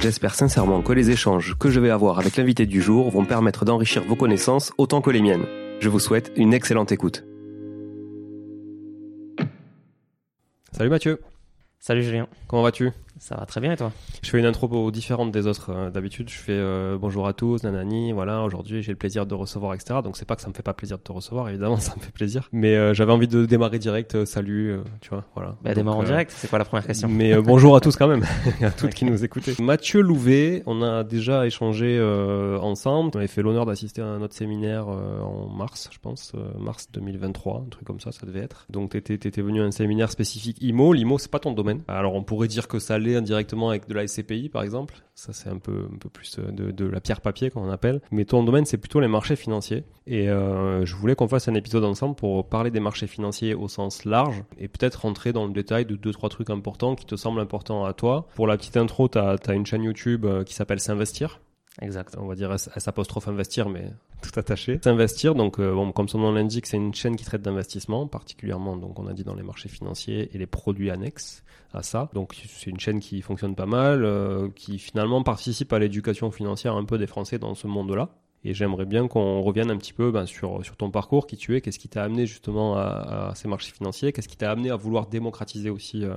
J'espère sincèrement que les échanges que je vais avoir avec l'invité du jour vont permettre d'enrichir vos connaissances autant que les miennes. Je vous souhaite une excellente écoute. Salut Mathieu. Salut Julien. Comment vas-tu? Ça va très bien et toi? Je fais une intro différente des autres. Euh, d'habitude, je fais euh, bonjour à tous, nanani, voilà, aujourd'hui j'ai le plaisir de recevoir, etc. Donc c'est pas que ça me fait pas plaisir de te recevoir, évidemment, ça me fait plaisir. Mais euh, j'avais envie de démarrer direct, salut, tu vois, voilà. Bah, démarre en direct, c'est quoi la première question? Mais bonjour à tous quand même, à toutes qui nous écoutaient. Mathieu Louvet, on a déjà échangé ensemble. On avait fait l'honneur d'assister à notre séminaire en mars, je pense, mars 2023, un truc comme ça, ça devait être. Donc t'étais étais venu à un séminaire spécifique IMO. L'IMO, c'est pas ton domaine. Alors on pourrait dire que ça allait indirectement avec de la SCPI par exemple. Ça c'est un peu, un peu plus euh, de, la pierre papier qu'on appelle. Mais ton domaine c'est plutôt les marchés financiers. Et euh, je voulais qu'on fasse un épisode ensemble pour parler des marchés financiers au sens large et peut-être rentrer dans le détail de deux trois trucs importants qui te semblent importants à toi. Pour la petite intro, tu as, as, une chaîne YouTube euh, qui s'appelle S'investir. Exact. On va dire S apostrophe investir, mais tout attaché. S'investir, donc euh, bon, comme son nom l'indique, c'est une chaîne qui traite d'investissement, particulièrement, donc on a dit dans les marchés financiers et les produits annexes à ça. Donc c'est une chaîne qui fonctionne pas mal, euh, qui finalement participe à l'éducation financière un peu des Français dans ce monde-là. Et j'aimerais bien qu'on revienne un petit peu ben, sur, sur ton parcours, qui tu es, qu'est-ce qui t'a amené justement à, ces marchés financiers, qu'est-ce qui t'a amené à vouloir démocratiser aussi euh,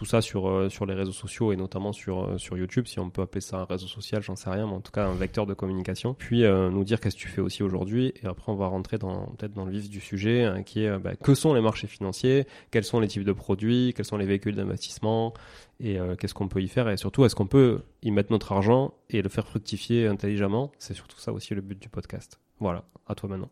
tout ça sur, euh, sur les réseaux sociaux et notamment sur, euh, sur YouTube, si on peut appeler ça un réseau social, j'en sais rien, mais en tout cas un vecteur de communication. Puis euh, nous dire qu'est-ce que tu fais aussi aujourd'hui et après on va rentrer dans, peut-être dans le vif du sujet hein, qui est bah, que sont les marchés financiers, quels sont les types de produits, quels sont les véhicules d'investissement et qu'est-ce qu'on peut y faire et surtout est-ce qu'on peut y mettre notre argent et le faire fructifier intelligemment? C'est surtout ça aussi le but du podcast. Voilà, à toi maintenant.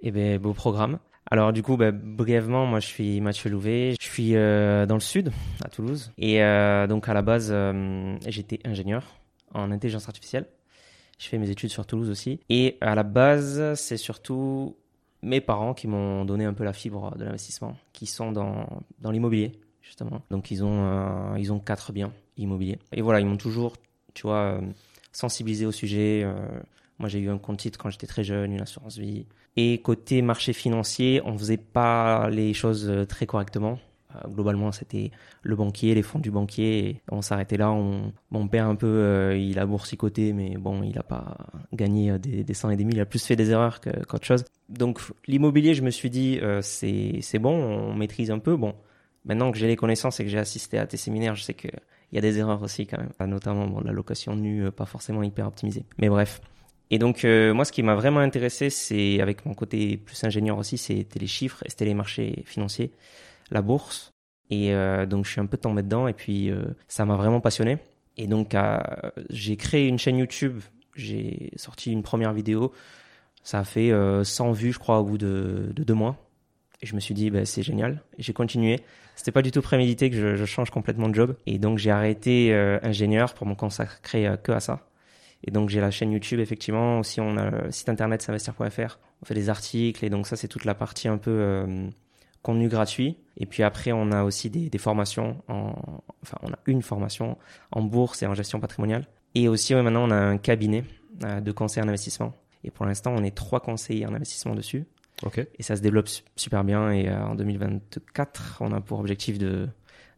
Eh bien, beau programme. Alors du coup, bah, brièvement, moi je suis Mathieu Louvet, je suis euh, dans le sud, à Toulouse. Et euh, donc à la base, euh, j'étais ingénieur en intelligence artificielle. Je fais mes études sur Toulouse aussi. Et à la base, c'est surtout mes parents qui m'ont donné un peu la fibre de l'investissement, qui sont dans, dans l'immobilier, justement. Donc, ils ont, ils ont quatre biens immobiliers. Et voilà, ils m'ont toujours, tu vois, sensibilisé au sujet. Moi, j'ai eu un compte titre quand j'étais très jeune, une assurance vie. Et côté marché financier, on faisait pas les choses très correctement. Euh, globalement, c'était le banquier, les fonds du banquier. On s'arrêtait là. On, mon père, un peu, euh, il a boursicoté, mais bon, il n'a pas gagné euh, des, des et des. Il a plus fait des erreurs qu'autre chose. Donc, l'immobilier, je me suis dit, c'est, bon, on maîtrise un peu. Bon, maintenant que j'ai les connaissances et que j'ai assisté à tes séminaires, je sais qu'il y a des erreurs aussi quand même. Notamment, la location nue, pas forcément hyper optimisée. Mais bref. Et donc, moi, ce qui m'a vraiment intéressé, c'est, avec mon côté plus ingénieur aussi, c'était les chiffres c'était les marchés financiers la bourse. Et euh, donc, je suis un peu tombé dedans et puis euh, ça m'a vraiment passionné. Et donc, euh, j'ai créé une chaîne YouTube. J'ai sorti une première vidéo. Ça a fait 100 vues, je crois, au bout de, de deux mois. Et je me suis dit, bah, c'est génial. J'ai continué. C'était pas du tout prémédité que je, je, change complètement de job. Et donc, j'ai arrêté ingénieur pour me consacrer que à ça. Et donc, j'ai la chaîne YouTube, effectivement. Aussi, on a le site internet s'investir.fr. On fait des articles. Et donc, ça, c'est toute la partie un peu contenu gratuit. Et puis après, on a aussi des, des, formations, en, enfin, on a une formation en bourse et en gestion patrimoniale. Et aussi, maintenant, on a un cabinet euh, de conseil en investissement. Et pour l'instant, on est trois conseillers en investissement dessus. Ok. Et ça se développe super bien. Et euh, en 2024, on a pour objectif de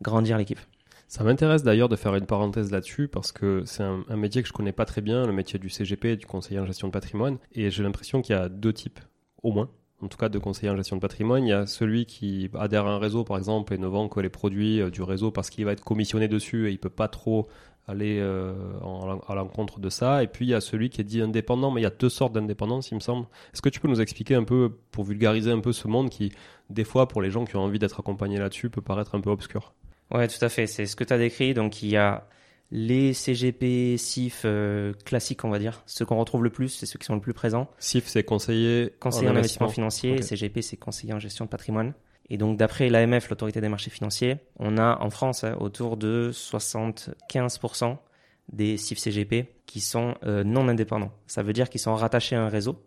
grandir l'équipe. Ça m'intéresse d'ailleurs de faire une parenthèse là-dessus parce que c'est un, métier que je connais pas très bien, le métier du CGP, du conseiller en gestion de patrimoine. Et j'ai l'impression qu'il y a deux types, au moins en tout cas de conseiller en gestion de patrimoine. Il y a celui qui adhère à un réseau, par exemple, et ne vend que les produits euh, du réseau parce qu'il va être commissionné dessus et il peut pas trop aller euh, à l'encontre de ça. Et puis il y a celui qui est dit indépendant, mais il y a deux sortes d'indépendance, il me semble. Est-ce que tu peux nous expliquer un peu, pour vulgariser un peu ce monde qui, des fois, pour les gens qui ont envie d'être accompagnés là-dessus, peut paraître un peu obscur? Ouais, tout à fait. C'est ce que tu as décrit. Donc il y a les CGP, SIF euh, classiques, on va dire, ceux qu'on retrouve le plus, c'est ceux qui sont le plus présents. SIF, c'est conseiller, conseiller en, investissement, financier, CGP, c'est conseiller en gestion de patrimoine. Et donc, d'après l'AMF, l'autorité des marchés financiers, on a en France hein, autour de 75% des SIF CGP qui sont euh, non indépendants. Ça veut dire qu'ils sont rattachés à un réseau.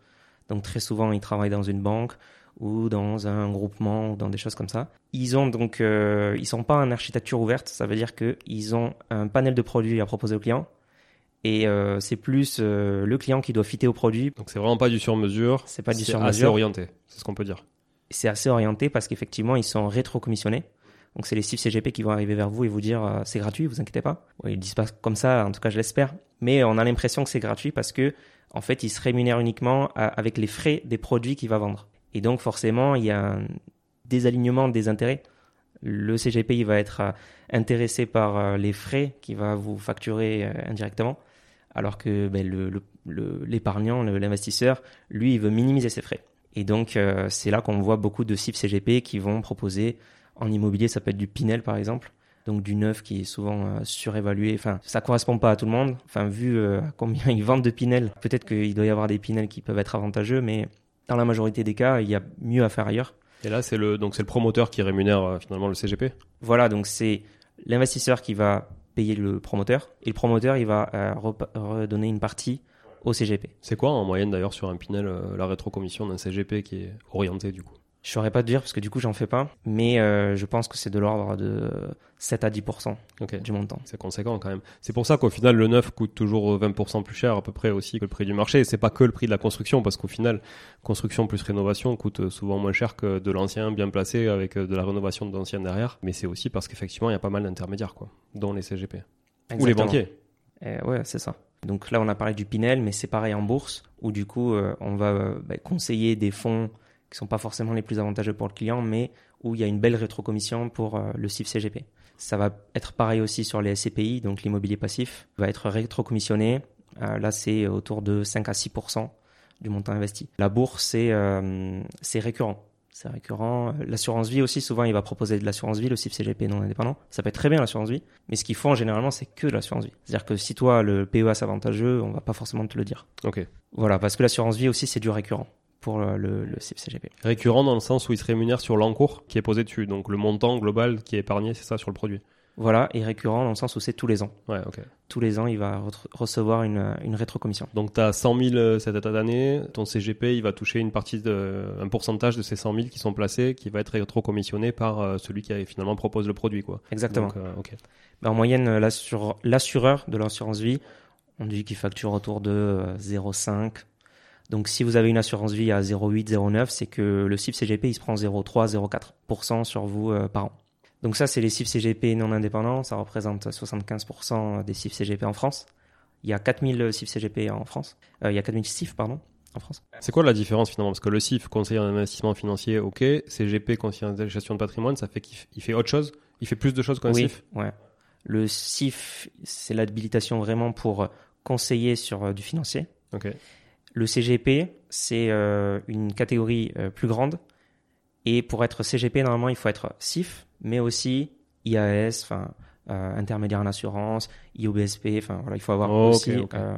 Donc, très souvent, ils travaillent dans une banque ou dans un groupement ou dans des choses comme ça. Ils ont donc, euh, ils sont pas en architecture ouverte. Ça veut dire qu'ils ont un panel de produits à proposer au client. Et euh, c'est plus euh, le client qui doit fitter au produit. Donc c'est vraiment pas du sur-mesure. C'est pas du sur-mesure. C'est assez orienté. C'est ce qu'on peut dire. C'est assez orienté parce qu'effectivement ils sont rétro-commissionnés. Donc c'est les CIF CGP qui vont arriver vers vous et vous dire c'est gratuit, vous inquiétez pas. Ils disent pas comme ça, en tout cas je l'espère. Mais on a l'impression que c'est gratuit parce que en fait ils se rémunèrent uniquement avec les frais des produits qu'il va vendre. Et donc forcément, il y a un désalignement des intérêts. Le CGP il va être euh, intéressé par euh, les frais qu'il va vous facturer euh, indirectement, alors que ben, l'épargnant, l'investisseur, lui, il veut minimiser ses frais. Et donc c'est là qu'on voit beaucoup de CIF CGP qui vont proposer en immobilier, ça peut être du Pinel par exemple, donc du neuf qui est souvent surévalué. Enfin, ça correspond pas à tout le monde. Enfin, vu combien ils vendent de Pinel, peut-être qu'il doit y avoir des Pinel qui peuvent être avantageux, mais dans la majorité des cas, il y a mieux à faire ailleurs. Et là, c'est le, donc c'est le promoteur qui rémunère euh, finalement le CGP Voilà, donc c'est l'investisseur qui va payer le promoteur et le promoteur, il va euh, redonner une partie au CGP. C'est quoi en moyenne d'ailleurs sur un Pinel euh, la rétrocommission d'un CGP qui est orienté du coup? Je saurais pas te dire parce que du coup j'en fais pas, mais euh, je pense que c'est de l'ordre de 7 à 10% du montant. C'est conséquent quand même. C'est pour ça qu'au final le neuf coûte toujours 20% plus cher à peu près aussi que le prix du marché. C'est pas que le prix de la construction parce qu'au final construction plus rénovation coûte souvent moins cher que de l'ancien bien placé avec euh, de la rénovation de l'ancien derrière. Mais c'est aussi parce qu'effectivement il y a pas mal d'intermédiaires quoi, dont les CGP ou les banquiers. Eh ouais, c'est ça. Donc là on a parlé du Pinel, mais c'est pareil en bourse où du coup euh, on va bah, conseiller des fonds qui sont pas forcément les plus avantageux pour le client, mais où il y a une belle rétrocommission pour euh, le CIF CGP. Ça va être pareil aussi sur les SCPI, donc l'immobilier passif va être rétrocommissionné. Euh, là, c'est autour de 5 à 6% du montant investi. La bourse, c'est euh, c'est récurrent. C'est récurrent. L'assurance vie aussi, souvent, il va proposer de l'assurance vie, le CIF CGP non indépendant. Ça peut être très bien l'assurance vie, mais ce qu'ils font généralement, c'est que de l'assurance vie. C'est-à-dire que si toi, le PEA c'est avantageux, on va pas forcément te le dire. Ok. Voilà, parce que l'assurance vie aussi, c'est du récurrent pour le, le, CGP. Récurrent dans le sens où il se rémunère sur l'encours qui est posé dessus, donc le montant global qui est épargné, c'est ça sur le produit. Voilà, et récurrent dans le sens où c'est tous les ans. Ouais, ok. Tous les ans, il va re- recevoir une, une rétrocommission. Donc tu as 100 000 euh, cette année, ton CGP il va toucher une partie de, un pourcentage de ces 100 000 qui sont placés, qui va être rétrocommissionné par euh, celui qui a, finalement propose le produit, quoi. Exactement. Donc, euh, ok. Ben, en moyenne, euh, l'assure- l'assureur de l'assurance vie, on dit qu'il facture autour de euh, 0,5. Donc si vous avez une assurance vie à 0,8, 0,9, c'est que le CIF CGP il se prend 0,3, 0,4% sur vous euh, par an. Donc ça, c'est les CIF CGP non indépendants. Ça représente 75% des CIF CGP en France. Il y a 4000 CIF CGP en France. Euh, il y a 4000 CIF, pardon, en France. C'est quoi la différence finalement? Parce que le CIF, conseiller en investissement financier, ok, CGP, conseiller en gestion de patrimoine, ça fait qu'il fait autre chose? Il fait plus de choses qu'un oui, CIF ouais. Le CIF, c'est l'habilitation vraiment pour conseiller sur euh, du financier. Ok. Le CGP, c'est euh, une catégorie euh, plus grande. Et pour être CGP, normalement, il faut être CIF, mais aussi IAS, enfin, euh, intermédiaire en assurance, IOBSP, enfin, voilà, il faut avoir Oh, aussi euh,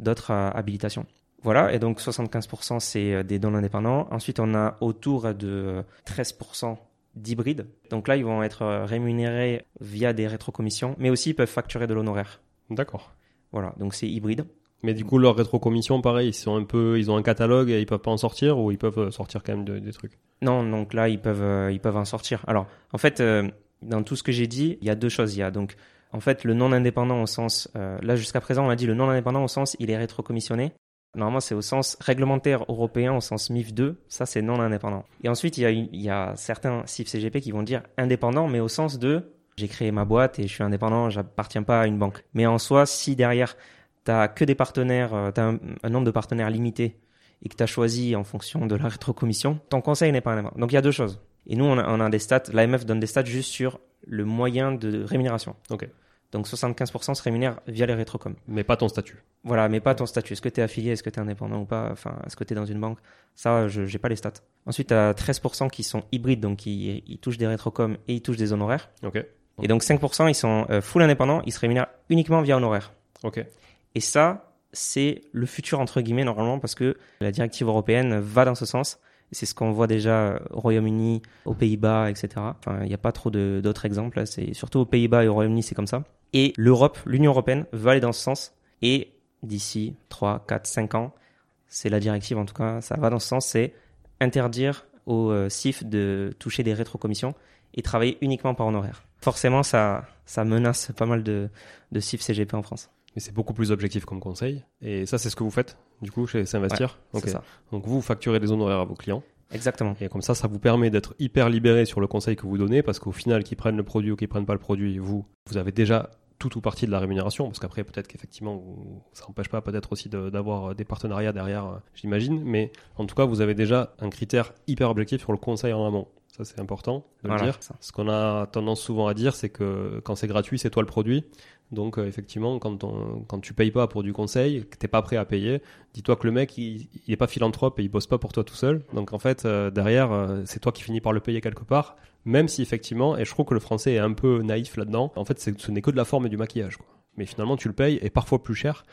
d'autres euh, habilitations. Voilà, et donc 75% c'est des dons indépendants. Ensuite, on a autour de 13% d'hybrides. Donc là, ils vont être rémunérés via des rétrocommissions, mais aussi ils peuvent facturer de l'honoraire. D'accord. Voilà, donc c'est hybride. Mais du coup, leur rétrocommission, pareil, ils sont un peu, ils ont un catalogue et ils peuvent pas en sortir ou ils peuvent euh, sortir quand même de- des trucs? Non, donc là, ils peuvent, euh, ils peuvent en sortir. Alors, en fait, euh, dans tout ce que j'ai dit, il y a deux choses. Il y a donc, en fait, le non indépendant au sens, là, jusqu'à présent, on a dit le non indépendant au sens, il est rétrocommissionné. Normalement, c'est au sens réglementaire européen, au sens MIF 2. Ça, c'est non indépendant. Et ensuite, il y a, il y a certains CIF CGP qui vont dire indépendant, mais au sens de, j'ai créé ma boîte et je suis indépendant, j'appartiens pas à une banque. Mais en soi, si derrière, t'as que des partenaires, euh, t'as un, un nombre de partenaires limité et que tu as choisi en fonction de la rétrocommission, ton conseil n'est pas indépendant. Donc il y a deux choses. Et nous, on a, on a des stats, l'AMF donne des stats juste sur le moyen de rémunération. Ok. Donc 75% se rémunèrent via les rétrocoms. Mais pas ton statut. Voilà, mais pas ton statut. Est-ce que tu es affilié, est-ce que tu es indépendant ou pas? Enfin, est-ce que tu es dans une banque? Ça, je j'ai pas les stats. Ensuite, tu as 13% qui sont hybrides, donc ils, ils touchent des rétrocoms et ils touchent des honoraires. Ok. Et donc 5%, ils sont euh, full indépendants, ils se rémunèrent uniquement via honoraires. Ok. Et ça, c'est le futur entre guillemets normalement parce que la directive européenne va dans ce sens. C'est ce qu'on voit déjà au Royaume-Uni, aux Pays-Bas, etc. Enfin, il n'y a pas trop d'autres exemples. C'est surtout aux Pays-Bas et au Royaume-Uni, c'est comme ça. Et l'Europe, l'Union européenne, va aller dans ce sens. Et d'ici 3, 4, 5 ans, c'est la directive en tout cas, ça va dans ce sens, c'est interdire aux euh, CIF de toucher des rétrocommissions et travailler uniquement par honoraire. Forcément, ça, menace pas mal de CIF CGP en France. Mais c'est beaucoup plus objectif comme conseil. Et ça, c'est ce que vous faites, du coup, chez S'investir. Ça. Donc vous, vous facturez des honoraires à vos clients. Exactement. Et comme ça, ça vous permet d'être hyper libéré sur le conseil que vous donnez, parce qu'au final, qu'ils prennent le produit ou qu'ils prennent pas le produit, vous, vous avez déjà tout ou partie de la rémunération, parce qu'après, peut-être qu'effectivement, ça n'empêche pas peut-être aussi de- d'avoir des partenariats derrière, euh, j'imagine, mais en tout cas, vous avez déjà un critère hyper objectif sur le conseil en amont. Ça, c'est important de Voilà, le dire. ça. Ce qu'on a tendance souvent à dire, c'est que quand c'est gratuit, c'est toi le produit. Donc, euh, effectivement, quand, tu payes pas pour du conseil, que t'es pas prêt à payer, dis-toi que le mec, il, est pas philanthrope et il bosse pas pour toi tout seul. Donc, en fait, euh, derrière, euh, c'est toi qui finis par le payer quelque part. Même si, effectivement, et je trouve que le français est un peu naïf là-dedans, en fait, ce n'est que de la forme et du maquillage. Mais finalement, tu le payes et parfois plus cher.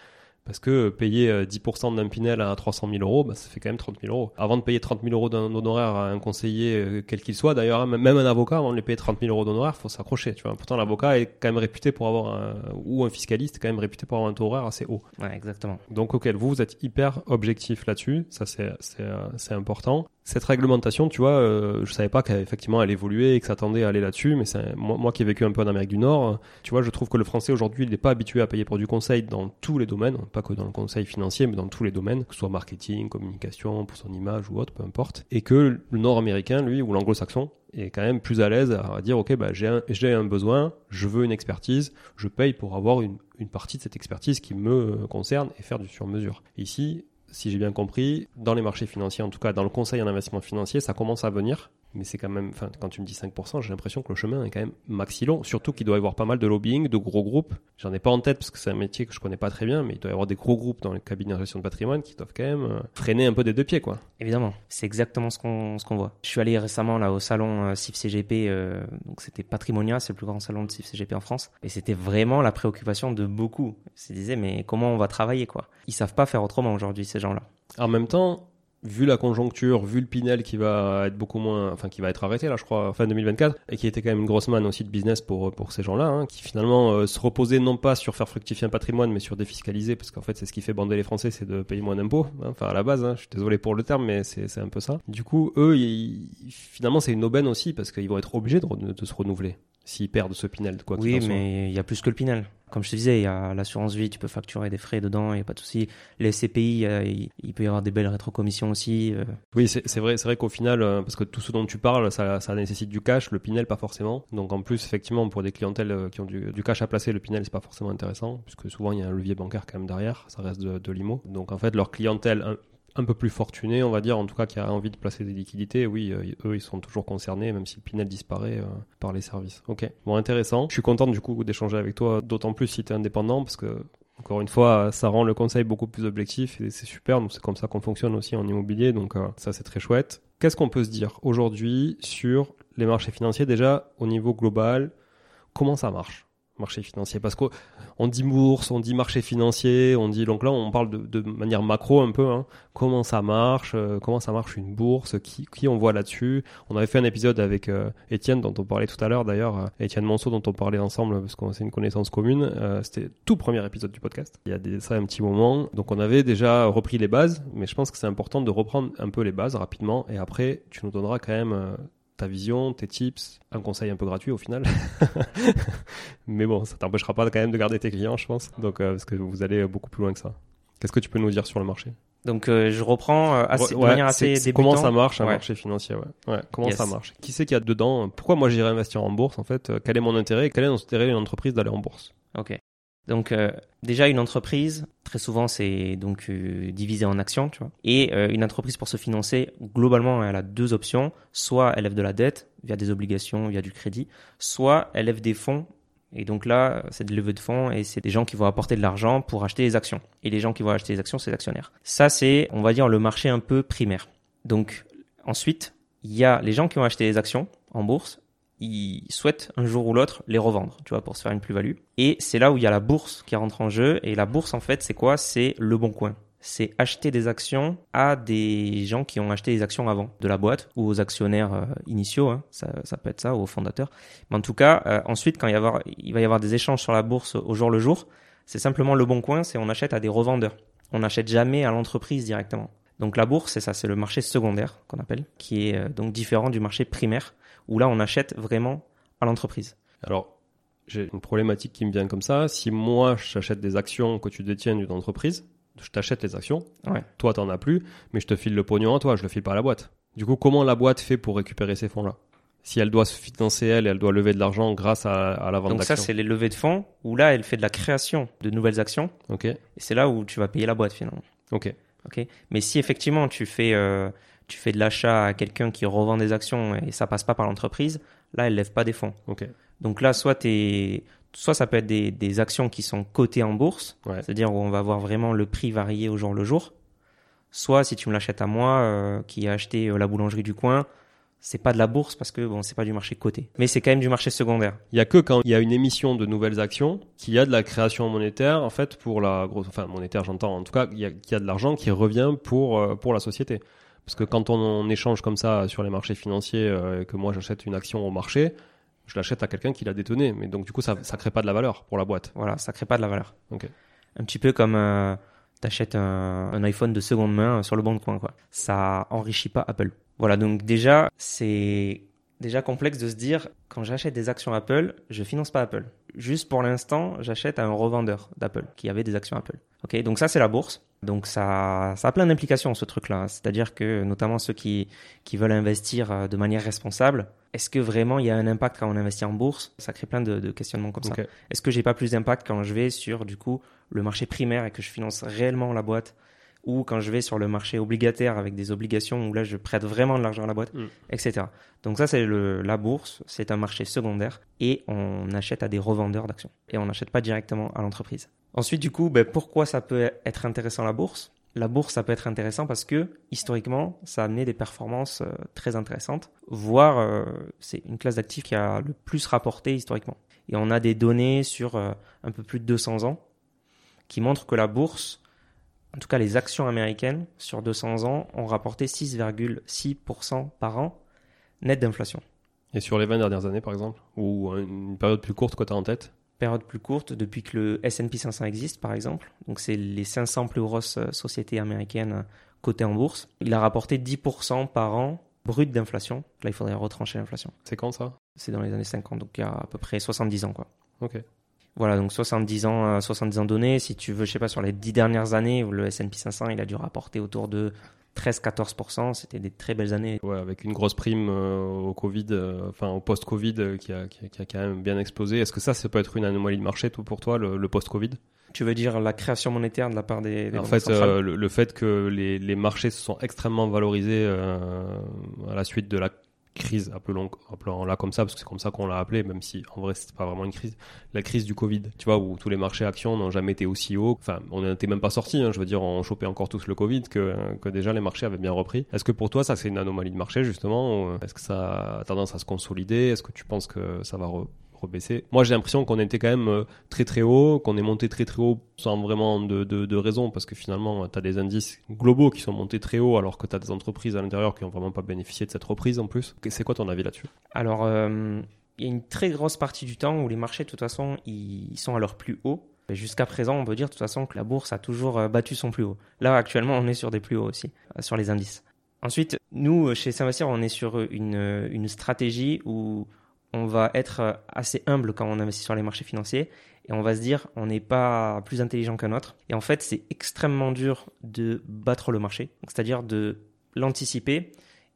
Parce que payer euh, 10% d'un Pinel à 300 000 euros, bah, ça fait quand même 30 000 euros. Avant de payer 30 000 euros d'un honoraire à un conseiller, euh, quel qu'il soit, d'ailleurs, hein, même un avocat, avant de lui payer 30 000 euros d'honoraire, faut s'accrocher. Tu vois. Pourtant, l'avocat est quand même réputé pour avoir un, ou un fiscaliste est quand même réputé pour avoir un taux horaire assez haut. Ouais, exactement. Donc, vous, vous êtes hyper objectif là-dessus. Ça, c'est, euh, c'est important. Cette réglementation, tu vois, euh, je savais pas qu'effectivement elle évoluait et que ça tendait à aller là-dessus, mais c'est, moi, qui ai vécu un peu en Amérique du Nord, euh, tu vois, je trouve que le français aujourd'hui, il n'est pas habitué à payer pour du conseil dans tous les domaines, pas que dans le conseil financier, mais dans tous les domaines, que ce soit marketing, communication, pour son image ou autre, peu importe. Et que le nord-américain, lui, ou l'anglo-saxon, est quand même plus à l'aise à dire, ok, bah, j'ai un, besoin, je veux une expertise, je paye pour avoir une, une partie de cette expertise qui me euh, concerne et faire du sur-mesure. Ici, si j'ai bien compris, dans les marchés financiers, en tout cas dans le conseil en investissement financier, ça commence à venir. Mais c'est quand même, enfin, quand tu me dis 5%, j'ai l'impression que le chemin est quand même maxi long. Surtout qu'il doit y avoir pas mal de lobbying, de gros groupes. J'en ai pas en tête parce que c'est un métier que je connais pas très bien, mais il doit y avoir des gros groupes dans les cabinets de gestion de patrimoine qui doivent quand même euh, freiner un peu des deux pieds, quoi. Évidemment, c'est exactement ce qu'on ce qu'on voit. Je suis allé récemment là au salon euh, CIF CGP, euh, donc c'était Patrimonia, c'est le plus grand salon de CIF CGP en France, et c'était vraiment la préoccupation de beaucoup. Ils se disaient mais comment on va travailler quoi? Ils savent pas faire autrement aujourd'hui ces gens-là. En même temps, vu la conjoncture, vu le Pinel qui va être beaucoup moins, enfin qui va être arrêté là, je crois, fin 2024, et qui était quand même une grosse manne aussi de business pour pour ces gens-là, hein, qui finalement euh, se reposaient non pas sur faire fructifier un patrimoine, mais sur défiscaliser, parce qu'en fait c'est ce qui fait bander les Français, c'est de payer moins d'impôts. Hein, enfin à la base, hein, je suis désolé pour le terme, mais c'est un peu ça. Du coup, eux, ils, finalement c'est une aubaine aussi parce qu'ils vont être obligés de, de se renouveler s'ils perdent ce Pinel, quoi. Oui, mais il y a plus que le Pinel. Comme je te disais, il y a l'assurance vie, tu peux facturer des frais dedans, il n'y a pas de souci. Les CPI, euh, il, peut y avoir des belles rétrocommissions aussi. Euh. Oui, c'est vrai, c'est vrai qu'au final, euh, parce que tout ce dont tu parles, ça, ça, nécessite du cash, le Pinel pas forcément. Donc en plus, effectivement, pour des clientèles qui ont du, du cash à placer, le Pinel c'est pas forcément intéressant, puisque souvent il y a un levier bancaire quand même derrière, ça reste de, de l'IMO. Donc en fait, leur clientèle un peu plus fortuné, on va dire, en tout cas qui a envie de placer des liquidités, oui, euh, eux, ils sont toujours concernés, même si le Pinel disparaît euh, par les services. Ok, bon, intéressant. Je suis content du coup d'échanger avec toi, d'autant plus si tu es indépendant, parce que, encore une fois, ça rend le conseil beaucoup plus objectif et c'est super. C'est comme ça qu'on fonctionne aussi en immobilier, donc euh, ça, c'est très chouette. Qu'est-ce qu'on peut se dire aujourd'hui sur les marchés financiers Déjà, au niveau global, comment ça marche? Marché financier Parce qu'on dit bourse, on dit marché financier, on dit donc là on parle de, manière macro un peu. Hein. comment ça marche euh, Comment ça marche une bourse qui, qui on voit là-dessus On avait fait un épisode avec euh, Étienne dont on parlait tout à l'heure d'ailleurs, euh, Étienne Monceau dont on parlait ensemble parce qu'on c'est une connaissance commune. C'était tout premier épisode du podcast. Il y a des, ça un petit moment. Donc on avait déjà repris les bases, mais je pense que c'est important de reprendre un peu les bases rapidement et après tu nous donneras quand même ta vision, tes tips, un conseil un peu gratuit au final. Mais bon, ça t'empêchera pas quand même de garder tes clients, je pense. Donc, euh, parce que vous allez beaucoup plus loin que ça. Qu'est-ce que tu peux nous dire sur le marché? Donc euh, je reprends euh, assez, de manière assez débutant. Comment ça marche un marché financier ouais. Comment ça marche? Qui c'est qu'il y a dedans? Pourquoi moi j'irais investir en bourse en fait? Quel est mon intérêt Quel est l'intérêt d'une entreprise d'aller en bourse? Ok. Donc euh, déjà une entreprise, très souvent c'est donc euh, divisé en actions, tu vois. Et euh, une entreprise pour se financer, globalement elle a deux options, soit elle lève de la dette via des obligations, via du crédit, soit elle lève des fonds. Et donc là, c'est de levée de fonds et c'est des gens qui vont apporter de l'argent pour acheter les actions. Et les gens qui vont acheter les actions, c'est les actionnaires. Ça c'est, on va dire, le marché un peu primaire. Donc ensuite, il y a les gens qui ont acheté les actions en bourse ils souhaitent un jour ou l'autre les revendre, tu vois, pour se faire une plus-value. Et c'est là où il y a la bourse qui rentre en jeu. Et la bourse, en fait, c'est quoi? C'est le bon coin. C'est acheter des actions à des gens qui ont acheté des actions avant de la boîte ou aux actionnaires euh, initiaux, hein. ça, ça, peut être ça, ou aux fondateurs. Mais en tout cas, euh, ensuite, quand il, y il va y avoir des échanges sur la bourse au jour le jour, c'est simplement le bon coin, c'est on achète à des revendeurs. On n'achète jamais à l'entreprise directement. Donc la bourse, c'est ça, c'est le marché secondaire qu'on appelle, qui est euh, donc différent du marché primaire où là on achète vraiment à l'entreprise. Alors, j'ai une problématique qui me vient comme ça. Si moi j'achète des actions que tu détiens d'une entreprise, je t'achète les actions, ouais. toi t'en as plus, mais je te file le pognon à toi, je le file pas à la boîte. Du coup, comment la boîte fait pour récupérer ces fonds-là? Si elle doit se financer elle, elle doit lever de l'argent grâce à, à la vente d'actions. Donc ça, c'est les levées de fonds où là, elle fait de la création de nouvelles actions. Ok. Et c'est là où tu vas payer la boîte finalement. Ok. Ok. Mais si effectivement tu fais euh, tu fais de l'achat à quelqu'un qui revend des actions et ça passe pas par l'entreprise, là, elle lève pas des fonds. Donc là, soit soit ça peut être des, actions qui sont cotées en bourse, c'est-à-dire où on va voir vraiment le prix varier au jour le jour. Soit si tu me l'achètes à moi, euh, qui a acheté euh, la boulangerie du coin, c'est pas de la bourse parce que bon, c'est pas du marché coté, mais c'est quand même du marché secondaire. Il y a que quand il y a une émission de nouvelles actions qu'il y a de la création monétaire en fait pour la grosse, enfin monétaire j'entends. En tout cas, il y a, y a de l'argent qui revient pour euh, pour la société. Parce que quand on, échange comme ça sur les marchés financiers, euh, que moi j'achète une action au marché, je l'achète à quelqu'un qui l'a détenue. Mais donc du coup, ça ne crée pas de la valeur pour la boîte. Voilà, ça crée pas de la valeur. Un petit peu comme euh, tu achètes un, iPhone de seconde main sur le bon coin. Quoi. Ça enrichit pas Apple. Voilà, donc déjà, c'est déjà complexe de se dire, quand j'achète des actions Apple, je finance pas Apple. Juste pour l'instant, j'achète à un revendeur d'Apple qui avait des actions Apple. Ok, donc ça c'est la bourse. Donc ça, ça a plein d'implications ce truc-là. C'est-à-dire que notamment ceux qui, qui veulent investir euh, de manière responsable, est-ce que vraiment il y a un impact quand on investit en bourse? Ça crée plein de, de questionnements comme ça. Est-ce que j'ai pas plus d'impact quand je vais sur du coup le marché primaire et que je finance réellement la boîte ou quand je vais sur le marché obligataire avec des obligations où là je prête vraiment de l'argent à la boîte, mm. etc. Donc ça c'est la bourse, c'est un marché secondaire et on achète à des revendeurs d'actions et on n'achète pas directement à l'entreprise. Ensuite, du coup, ben, pourquoi ça peut être intéressant la bourse? La bourse, ça peut être intéressant parce que historiquement, ça a amené des performances euh, très intéressantes, voire euh, c'est une classe d'actifs qui a le plus rapporté historiquement. Et on a des données sur euh, un peu plus de 200 ans qui montrent que la bourse en tout cas les actions américaines, sur 200 ans, ont rapporté 6,6% par an net d'inflation. Et sur les 20 dernières années, par exemple Ou une période plus courte que tu as en tête? Période plus courte, depuis que le S&P 500 existe, par exemple. Donc, c'est les 500 plus grosses euh, sociétés américaines euh, cotées en bourse. Il a rapporté 10% par an brut d'inflation. Là, il faudrait retrancher l'inflation. C'est quand ça? C'est dans les années 50, donc il y a à peu près 70 ans, quoi. Ok. Voilà, donc 70 ans, 70 euh, ans donnés. Si tu veux, je sais pas, sur les 10 dernières années, le S&P 500, il a dû rapporter autour de 13-14%, c'était des très belles années. Ouais, avec une grosse prime euh, au Covid, euh, enfin au post-Covid euh, qui, a, qui, a, quand même bien explosé. Est-ce que ça, ça peut être une anomalie de marché tout pour toi, le, post-Covid? Tu veux dire la création monétaire de la part des, des En fait, le, fait que les, les, marchés se sont extrêmement valorisés à la suite de la crise, appelons, appelons-la comme ça, parce que c'est comme ça qu'on l'a appelé, même si en vrai c'est pas vraiment une crise, la crise du Covid, tu vois, où tous les marchés actions n'ont jamais été aussi hauts. Enfin, on n'était même pas sortis, hein, je veux dire, on chopait encore tous le Covid, que, que déjà les marchés avaient bien repris. Est-ce que pour toi ça c'est une anomalie de marché justement Est-ce que ça a tendance à se consolider? Est-ce que tu penses que ça va Moi, j'ai l'impression qu'on était quand même euh, très très haut, qu'on est monté très très haut sans vraiment de, de, raison, parce que finalement, tu as des indices globaux qui sont montés très haut, alors que tu as des entreprises à l'intérieur qui n'ont vraiment pas bénéficié de cette reprise en plus. C'est quoi ton avis là-dessus? Alors, euh, il y a une très grosse partie du temps où les marchés, de toute façon, ils sont à leur plus haut. Jusqu'à présent, on peut dire de toute façon que la bourse a toujours euh, battu son plus haut. Là, actuellement, on est sur des plus hauts aussi, sur les indices. Ensuite, nous, chez Saint-Vassir, on est sur une, une stratégie où on va être euh, assez humble quand on investit sur les marchés financiers et on va se dire on n'est pas plus intelligent qu'un autre. Et en fait, c'est extrêmement dur de battre le marché, c'est-à-dire de l'anticiper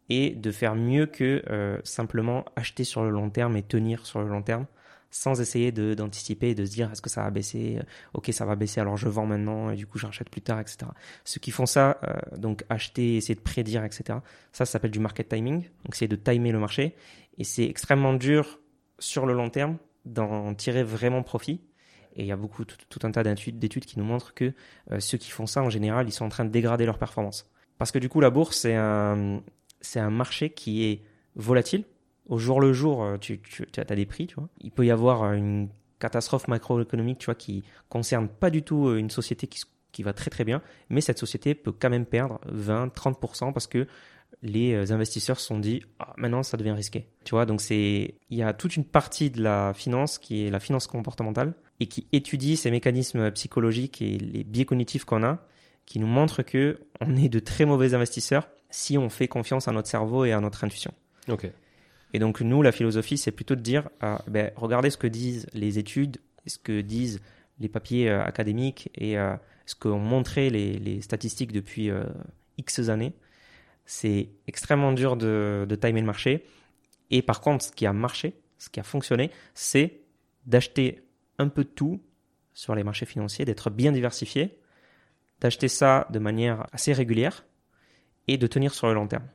et de faire mieux que euh, simplement acheter sur le long terme et tenir sur le long terme sans essayer d'anticiper et de se dire est-ce que ça va baisser? Euh, ok ça va baisser alors je vends maintenant et du coup j'achète plus tard etc ceux qui font ça donc acheter essayer de prédire etc ça, ça s'appelle du market timing. Donc c'est de timer le marché et c'est extrêmement dur sur le long terme d'en tirer vraiment profit. Et il y a beaucoup, tout, un tas d'études qui nous montrent que euh, ceux qui font ça, en général, ils sont en train de dégrader leur performance. Parce que du coup, la bourse, c'est un, c'est un marché qui est volatile. Au jour le jour, euh, tu, as des prix. Il peut y avoir euh, une catastrophe macroéconomique, tu vois, qui concerne pas du tout une société qui, qui va très très bien, mais cette société peut quand même perdre 20, 30% parce que les euh, investisseurs se sont dit ah, maintenant ça devient risqué. Tu vois, donc c'est il y a toute une partie de la finance qui est la finance comportementale et qui étudie ces mécanismes psychologiques et les biais cognitifs qu'on a, qui nous montrent que on est de très mauvais investisseurs si on fait confiance à notre cerveau et à notre intuition. Ok. Et donc nous, la philosophie, c'est plutôt de dire ah, ben, regardez ce que disent les études, ce que disent les papiers euh, académiques et euh, ce qu'ont montré les, les, statistiques depuis X années c'est extrêmement dur de, de timer le marché. Et par contre, ce qui a marché, ce qui a fonctionné, c'est d'acheter un peu de tout sur les marchés financiers, d'être bien diversifié, d'acheter ça de manière assez régulière et de tenir sur le long terme.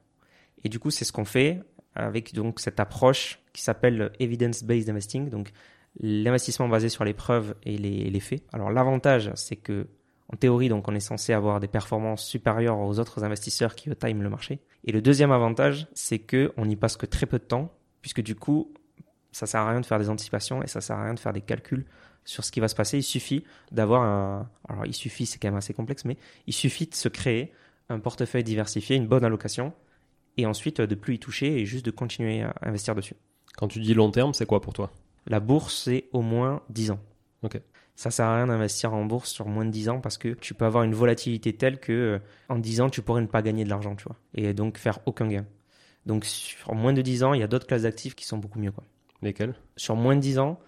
Et du coup, c'est ce qu'on fait avec donc cette approche qui s'appelle evidence-based investing, donc l'investissement basé sur les preuves et les, les faits. Alors l'avantage, c'est que en théorie, donc, on est censé avoir des performances supérieures aux autres investisseurs qui time le marché. Et le deuxième avantage, c'est que on n'y passe que très peu de temps, puisque du coup, ça sert à rien de faire des anticipations et ça sert à rien de faire des calculs sur ce qui va se passer. Il suffit d'avoir un, alors il suffit, c'est quand même assez complexe, mais il suffit de se créer un portefeuille diversifié, une bonne allocation, et ensuite de plus y toucher et juste de continuer à investir dessus. Quand tu dis long terme, c'est quoi pour toi? La bourse, c'est au moins 10 ans. Ok ça sert à rien d'investir en bourse sur moins de 10 ans parce que tu peux avoir une volatilité telle que euh, en 10 ans tu pourrais ne pas gagner de l'argent, tu vois, et donc faire aucun gain. Donc sur moins de 10 ans, il y a d'autres classes d'actifs qui sont beaucoup mieux quoi. Lesquelles? Sur moins de 10 ans,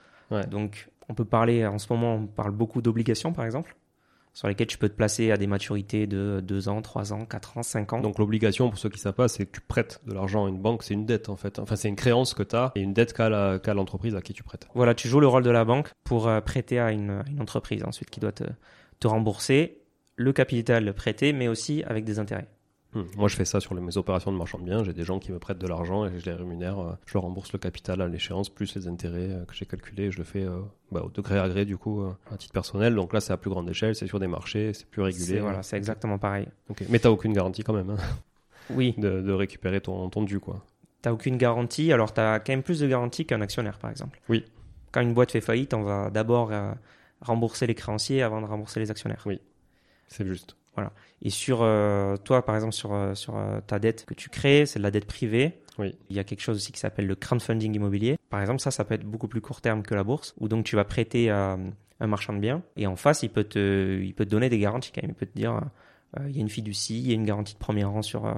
donc on peut parler en ce moment, on parle beaucoup d'obligations par exemple sur lesquels tu peux te placer à des maturités de 2 ans, 3 ans, 4 ans, 5 ans. Donc l'obligation, pour ceux qui ne savent pas, c'est que tu prêtes de l'argent à une banque, c'est une dette en fait. Enfin, c'est une créance que tu as et une dette qu'a l'entreprise à qui tu prêtes. Voilà, tu joues le rôle de la banque pour euh, prêter à une, une entreprise ensuite qui doit te, te rembourser le capital prêté, mais aussi avec des intérêts. Hmm. Moi, je fais ça sur mes opérations de marchand de biens. J'ai des gens qui me prêtent de l'argent et je les rémunère. Euh, je leur rembourse le capital à l'échéance plus les intérêts euh, que j'ai calculés. Je le fais euh, bah, au degré à gré du coup à titre personnel. Donc là, c'est à plus grande échelle, c'est sur des marchés, c'est plus régulier. Voilà, c'est exactement pareil. Okay. Mais t'as aucune garantie quand même. Hein, oui. De, récupérer ton, ton dû quoi. T'as aucune garantie. Alors t'as quand même plus de garantie qu'un actionnaire par exemple. Oui. Quand une boîte fait faillite, on va d'abord rembourser les créanciers avant de rembourser les actionnaires. Oui. C'est juste. Voilà. Et sur euh, toi, par exemple, sur, euh, sur euh, ta dette que tu crées, c'est de la dette privée. Oui. Il y a quelque chose aussi qui s'appelle le crowdfunding immobilier. Par exemple, ça, ça peut être beaucoup plus court terme que la bourse, où donc tu vas prêter à un marchand de biens et en face, il peut te, il peut te donner des garanties quand même. Il peut te dire, euh, il y a une fiducie, il y a une garantie de premier rang sur,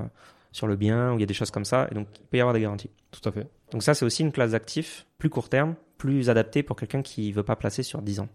sur le bien, ou il y a des choses comme ça. Et donc, il peut y avoir des garanties. Tout à fait. Donc ça, c'est aussi une classe d'actifs plus court terme, plus adaptée pour quelqu'un qui veut pas placer sur 10 ans.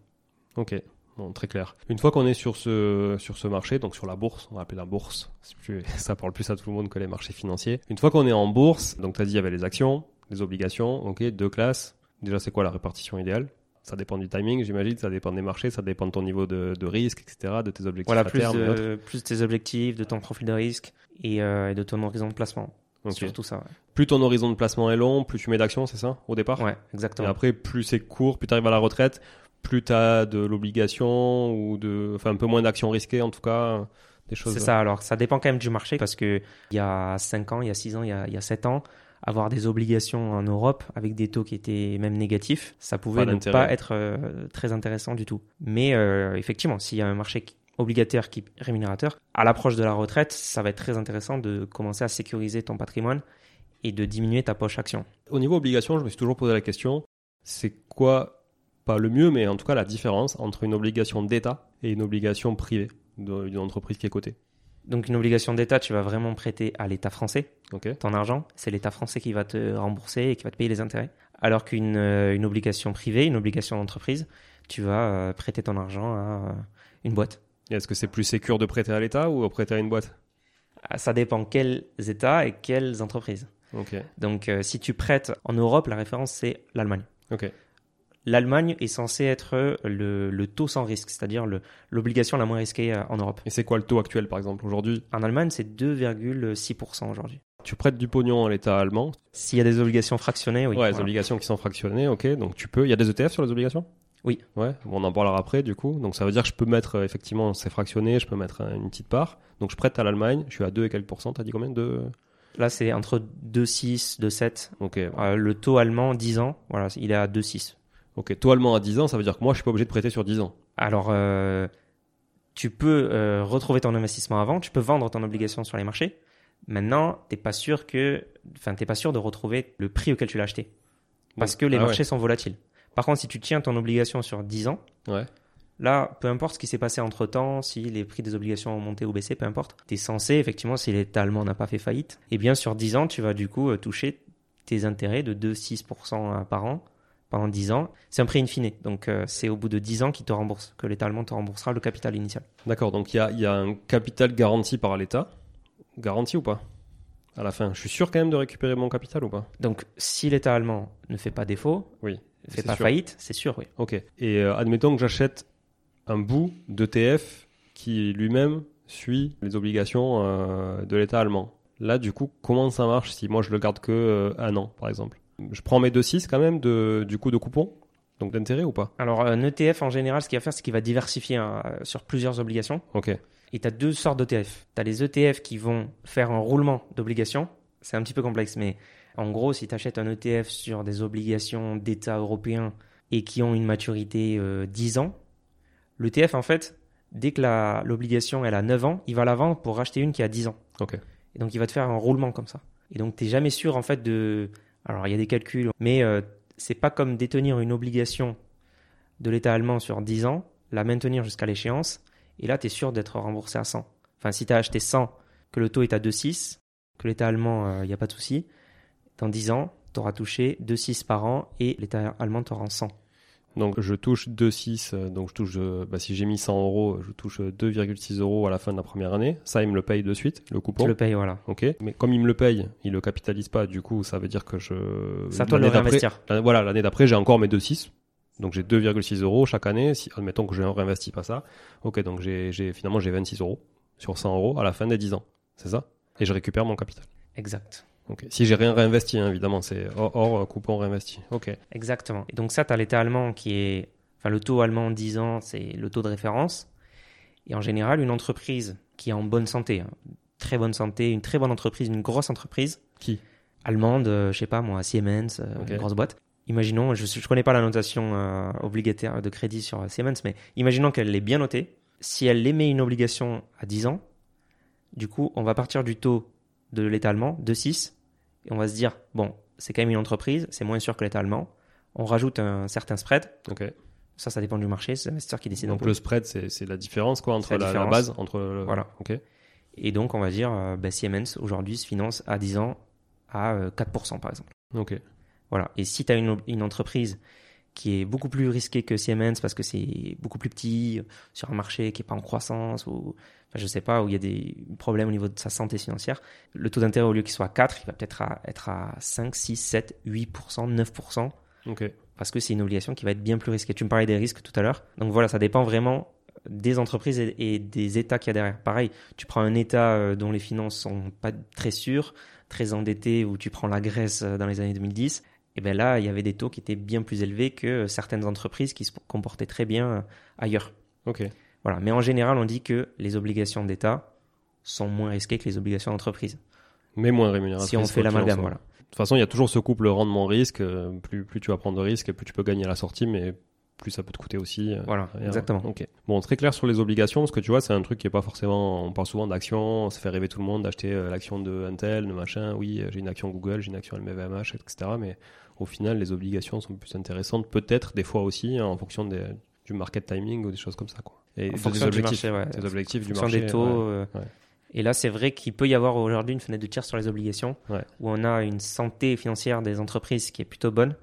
Ok. Bon, très clair. Une fois qu'on est sur ce, sur ce marché, donc sur la bourse, on va appeler la bourse, plus, ça parle plus à tout le monde que les marchés financiers. Une fois qu'on est en bourse, donc tu as dit il y avait les actions, les obligations, ok, deux classes. Déjà, c'est quoi la répartition idéale? Ça dépend du timing, j'imagine, ça dépend des marchés, ça dépend de ton niveau de, de risque, etc., de tes objectifs Voilà, à plus, terme. de, plus tes objectifs, de ton profil de risque et, euh, et de ton horizon de placement. Ok. Surtout ça. Plus ton horizon de placement est long, plus tu mets d'actions, c'est ça, au départ? Ouais, ouais Et exactement. après, plus c'est court, plus tu arrives à la retraite, plus tu as de l'obligation ou de. Enfin, un peu moins d'actions risquées, en tout cas, des choses. C'est ça. Alors, ça dépend quand même du marché parce que il y a 5 ans, il y a 6 ans, il y a, il y a 7 ans, avoir des obligations en Europe avec des taux qui étaient même négatifs, ça pouvait Pas ne pas être euh, très intéressant du tout. Mais euh, effectivement, s'il y a un marché obligataire qui est rémunérateur, à l'approche de la retraite, ça va être très intéressant de commencer à sécuriser ton patrimoine et de diminuer ta poche action. Au niveau obligation, je me suis toujours posé la question c'est quoi, pas le mieux, mais en tout cas la différence entre une obligation d'État et une obligation privée d'une entreprise qui est cotée Donc une obligation d'État, tu vas vraiment prêter à l'État français ton argent, c'est l'État français qui va te rembourser et qui va te payer les intérêts. Alors qu'une euh, une obligation privée, une obligation d'entreprise, tu vas euh, prêter ton argent à euh, une boîte. Est-ce que c'est plus sécure de prêter à l'État ou de prêter à une boîte? Ah, Ça dépend quels États et quelles entreprises. Donc si tu prêtes en Europe, la référence c'est l'Allemagne. L'Allemagne est censée être le, le taux sans risque, c'est-à-dire l'obligation la moins risquée euh, en Europe. Et c'est quoi le taux actuel par exemple aujourd'hui? En Allemagne, c'est 2,6% aujourd'hui. Tu prêtes du pognon à l'État allemand? S'il y a des obligations fractionnées, oui. Ouais, les voilà. obligations qui sont fractionnées, ok. Donc tu peux. Il y a des ETF sur les obligations? Oui. Ouais, bon, on en parlera après du coup. Donc ça veut dire que je peux mettre, euh, effectivement, c'est fractionné, je peux mettre euh, une petite part. Donc je prête à l'Allemagne, je suis à 2 et quelques pourcents, t'as dit combien? De Là, c'est entre 2,6, 2,7 Ok, Euh, le taux allemand, 10 ans, voilà, il est à 2,6. Ok. Taux allemand à 10 ans, ça veut dire que moi je suis pas obligé de prêter sur 10 ans. Alors, euh, tu peux euh, retrouver ton investissement avant, tu peux vendre ton obligation sur les marchés. Maintenant, t'es pas sûr que, enfin, t'es pas sûr de retrouver le prix auquel tu l'as acheté, parce que les ah marchés sont volatiles. Par contre, si tu tiens ton obligation sur 10 ans, Ouais. là, peu importe ce qui s'est passé entre temps, si les prix des obligations ont monté ou baissé, peu importe, t'es censé, effectivement, si l'État allemand n'a pas fait faillite, et bien sur 10 ans, tu vas du coup euh, toucher tes intérêts de 2,6% par an pendant 10 ans. C'est un prêt in fine. Donc, euh, c'est au bout de 10 ans qu'il te rembourse, que l'État allemand te remboursera le capital initial. D'accord, donc il y a, il y a un capital garanti par l'État. Garanti ou pas? À la fin, je suis sûr quand même de récupérer mon capital ou pas? Donc, si l'État allemand ne fait pas défaut, Oui. ne fait pas sûr. faillite, c'est sûr, oui. Ok. Et euh, admettons que j'achète un bout d'ETF qui lui-même suit les obligations euh, de l'État allemand. Là, du coup, comment ça marche si moi je le garde que un an, par exemple? Je prends mes 2,6 quand même de, du coup de coupon, donc d'intérêt ou pas? Alors, un ETF, en général, ce qu'il va faire, c'est qu'il va diversifier hein, euh, sur plusieurs obligations. Ok. Et tu as deux sortes d'ETF. Tu as les ETF qui vont faire un roulement d'obligations. C'est un petit peu complexe, mais en gros, si tu achètes un ETF sur des obligations d'État européens et qui ont une maturité euh, 10 ans, l'ETF, en fait, dès que l'obligation elle a 9 ans, il va la vendre pour racheter une qui a 10 ans. Ok. Et donc, il va te faire un roulement comme ça. Et donc, tu n'es jamais sûr, en fait, de. Alors, il y a des calculs, mais euh, c'est pas comme détenir une obligation de l'État allemand sur 10 ans, la maintenir jusqu'à l'échéance, et là, tu es sûr d'être remboursé à 100. Enfin, si tu as acheté 100, que le taux est à 2,6, que l'État allemand, il n'y a pas de souci, dans 10 ans, tu auras touché 2,6 par an et l'État allemand rend 100. Donc je touche 2,6, euh, donc je touche, euh, bah, si j'ai mis 100 euros, je touche euh, 2,6 euros à la fin de la première année. Ça, il me le paye de suite, le coupon. Tu le payes, voilà. Ok. Mais comme il me le paye, il le capitalise pas, du coup, ça veut dire que je. À toi de le réinvestir. Voilà, l'année d'après, j'ai encore mes 2,6. Donc j'ai 2,6 euros chaque année. Si, admettons que je ne réinvestis pas ça. Ok, donc j'ai, j'ai- finalement j'ai 26 euros sur 100 euros à la fin des 10 ans. C'est ça? Et je récupère mon capital. Exact. Ok. Si j'ai rien réinvesti, hein, évidemment, c'est hors, hors, euh, coupon réinvesti. Ok. Exactement. Et donc ça, tu as l'État allemand qui est... Enfin, le taux allemand 10 ans, c'est le taux de référence. Et en général, une entreprise qui est en bonne santé, hein, très bonne santé, une très bonne entreprise, une grosse entreprise, Qui? Allemande, euh, je sais pas moi, Siemens, euh, une grosse boîte. Imaginons, je ne connais pas la notation euh, obligataire de crédit sur euh, Siemens, mais imaginons qu'elle est bien notée, Si elle émet une obligation à 10 ans, du coup, on va partir du taux de l'étalement de 6 et on va se dire, bon, c'est quand même une entreprise, c'est moins sûr que l'étalement. On rajoute un certain spread. Ça, ça dépend du marché, c'est l'investisseur qui décide. Donc le spread, c'est la différence quoi entre la, base entre. le- Voilà. Et donc, on va dire, euh, bah, Siemens aujourd'hui se finance à 10 ans à euh, 4% par exemple. Ok. Voilà. Et si tu as une, une entreprise qui est beaucoup plus risquée que Siemens parce que c'est beaucoup plus petit, euh, sur un marché qui est pas en croissance, ou enfin, je sais pas, où il y a des problèmes au niveau de sa santé financière, le taux d'intérêt au lieu qu'il soit à 4, il va peut-être être à 5, 6, 7, 8%, 9%, Ok. parce que c'est une obligation qui va être bien plus risquée. Tu me parlais des risques tout à l'heure. Donc voilà, ça dépend vraiment des entreprises et, et des États qu'il y a derrière. Pareil, tu prends un État euh, dont les finances sont pas très sûres, très endetté, ou tu prends la Grèce euh, dans les années 2010, et ben là, il y avait des taux qui étaient bien plus élevés que certaines entreprises qui se comportaient très bien ailleurs. Ok. Voilà. Mais en général, on dit que les obligations d'État sont moins risquées que les obligations d'entreprise. Mais moins rémunératrice. Si on fait l'amalgame, voilà. De toute façon, il y a toujours ce couple rendement-risque. euh, Plus, plus tu vas prendre de risques, plus tu peux gagner à la sortie, mais plus ça peut te coûter aussi. euh, Voilà, exactement. Ok. Bon, très clair sur les obligations, parce que tu vois, c'est un truc qui est pas forcément. On parle souvent d'actions, ça fait rêver tout le monde d'acheter euh, l'action de Intel, de machin. Oui, euh, j'ai une action Google, j'ai une action LVMH, etc. Mais au final, les obligations sont plus intéressantes, peut-être des fois aussi, hein, en fonction des- du market timing ou des choses comme ça, quoi. Et En des fonction du objectifs, marché, ouais. des objectifs En du marché. des taux. ouais. euh, ouais. Et là, c'est vrai qu'il peut y avoir aujourd'hui une fenêtre de tir sur les obligations, Ouais. où on a une santé financière des entreprises qui est plutôt bonne,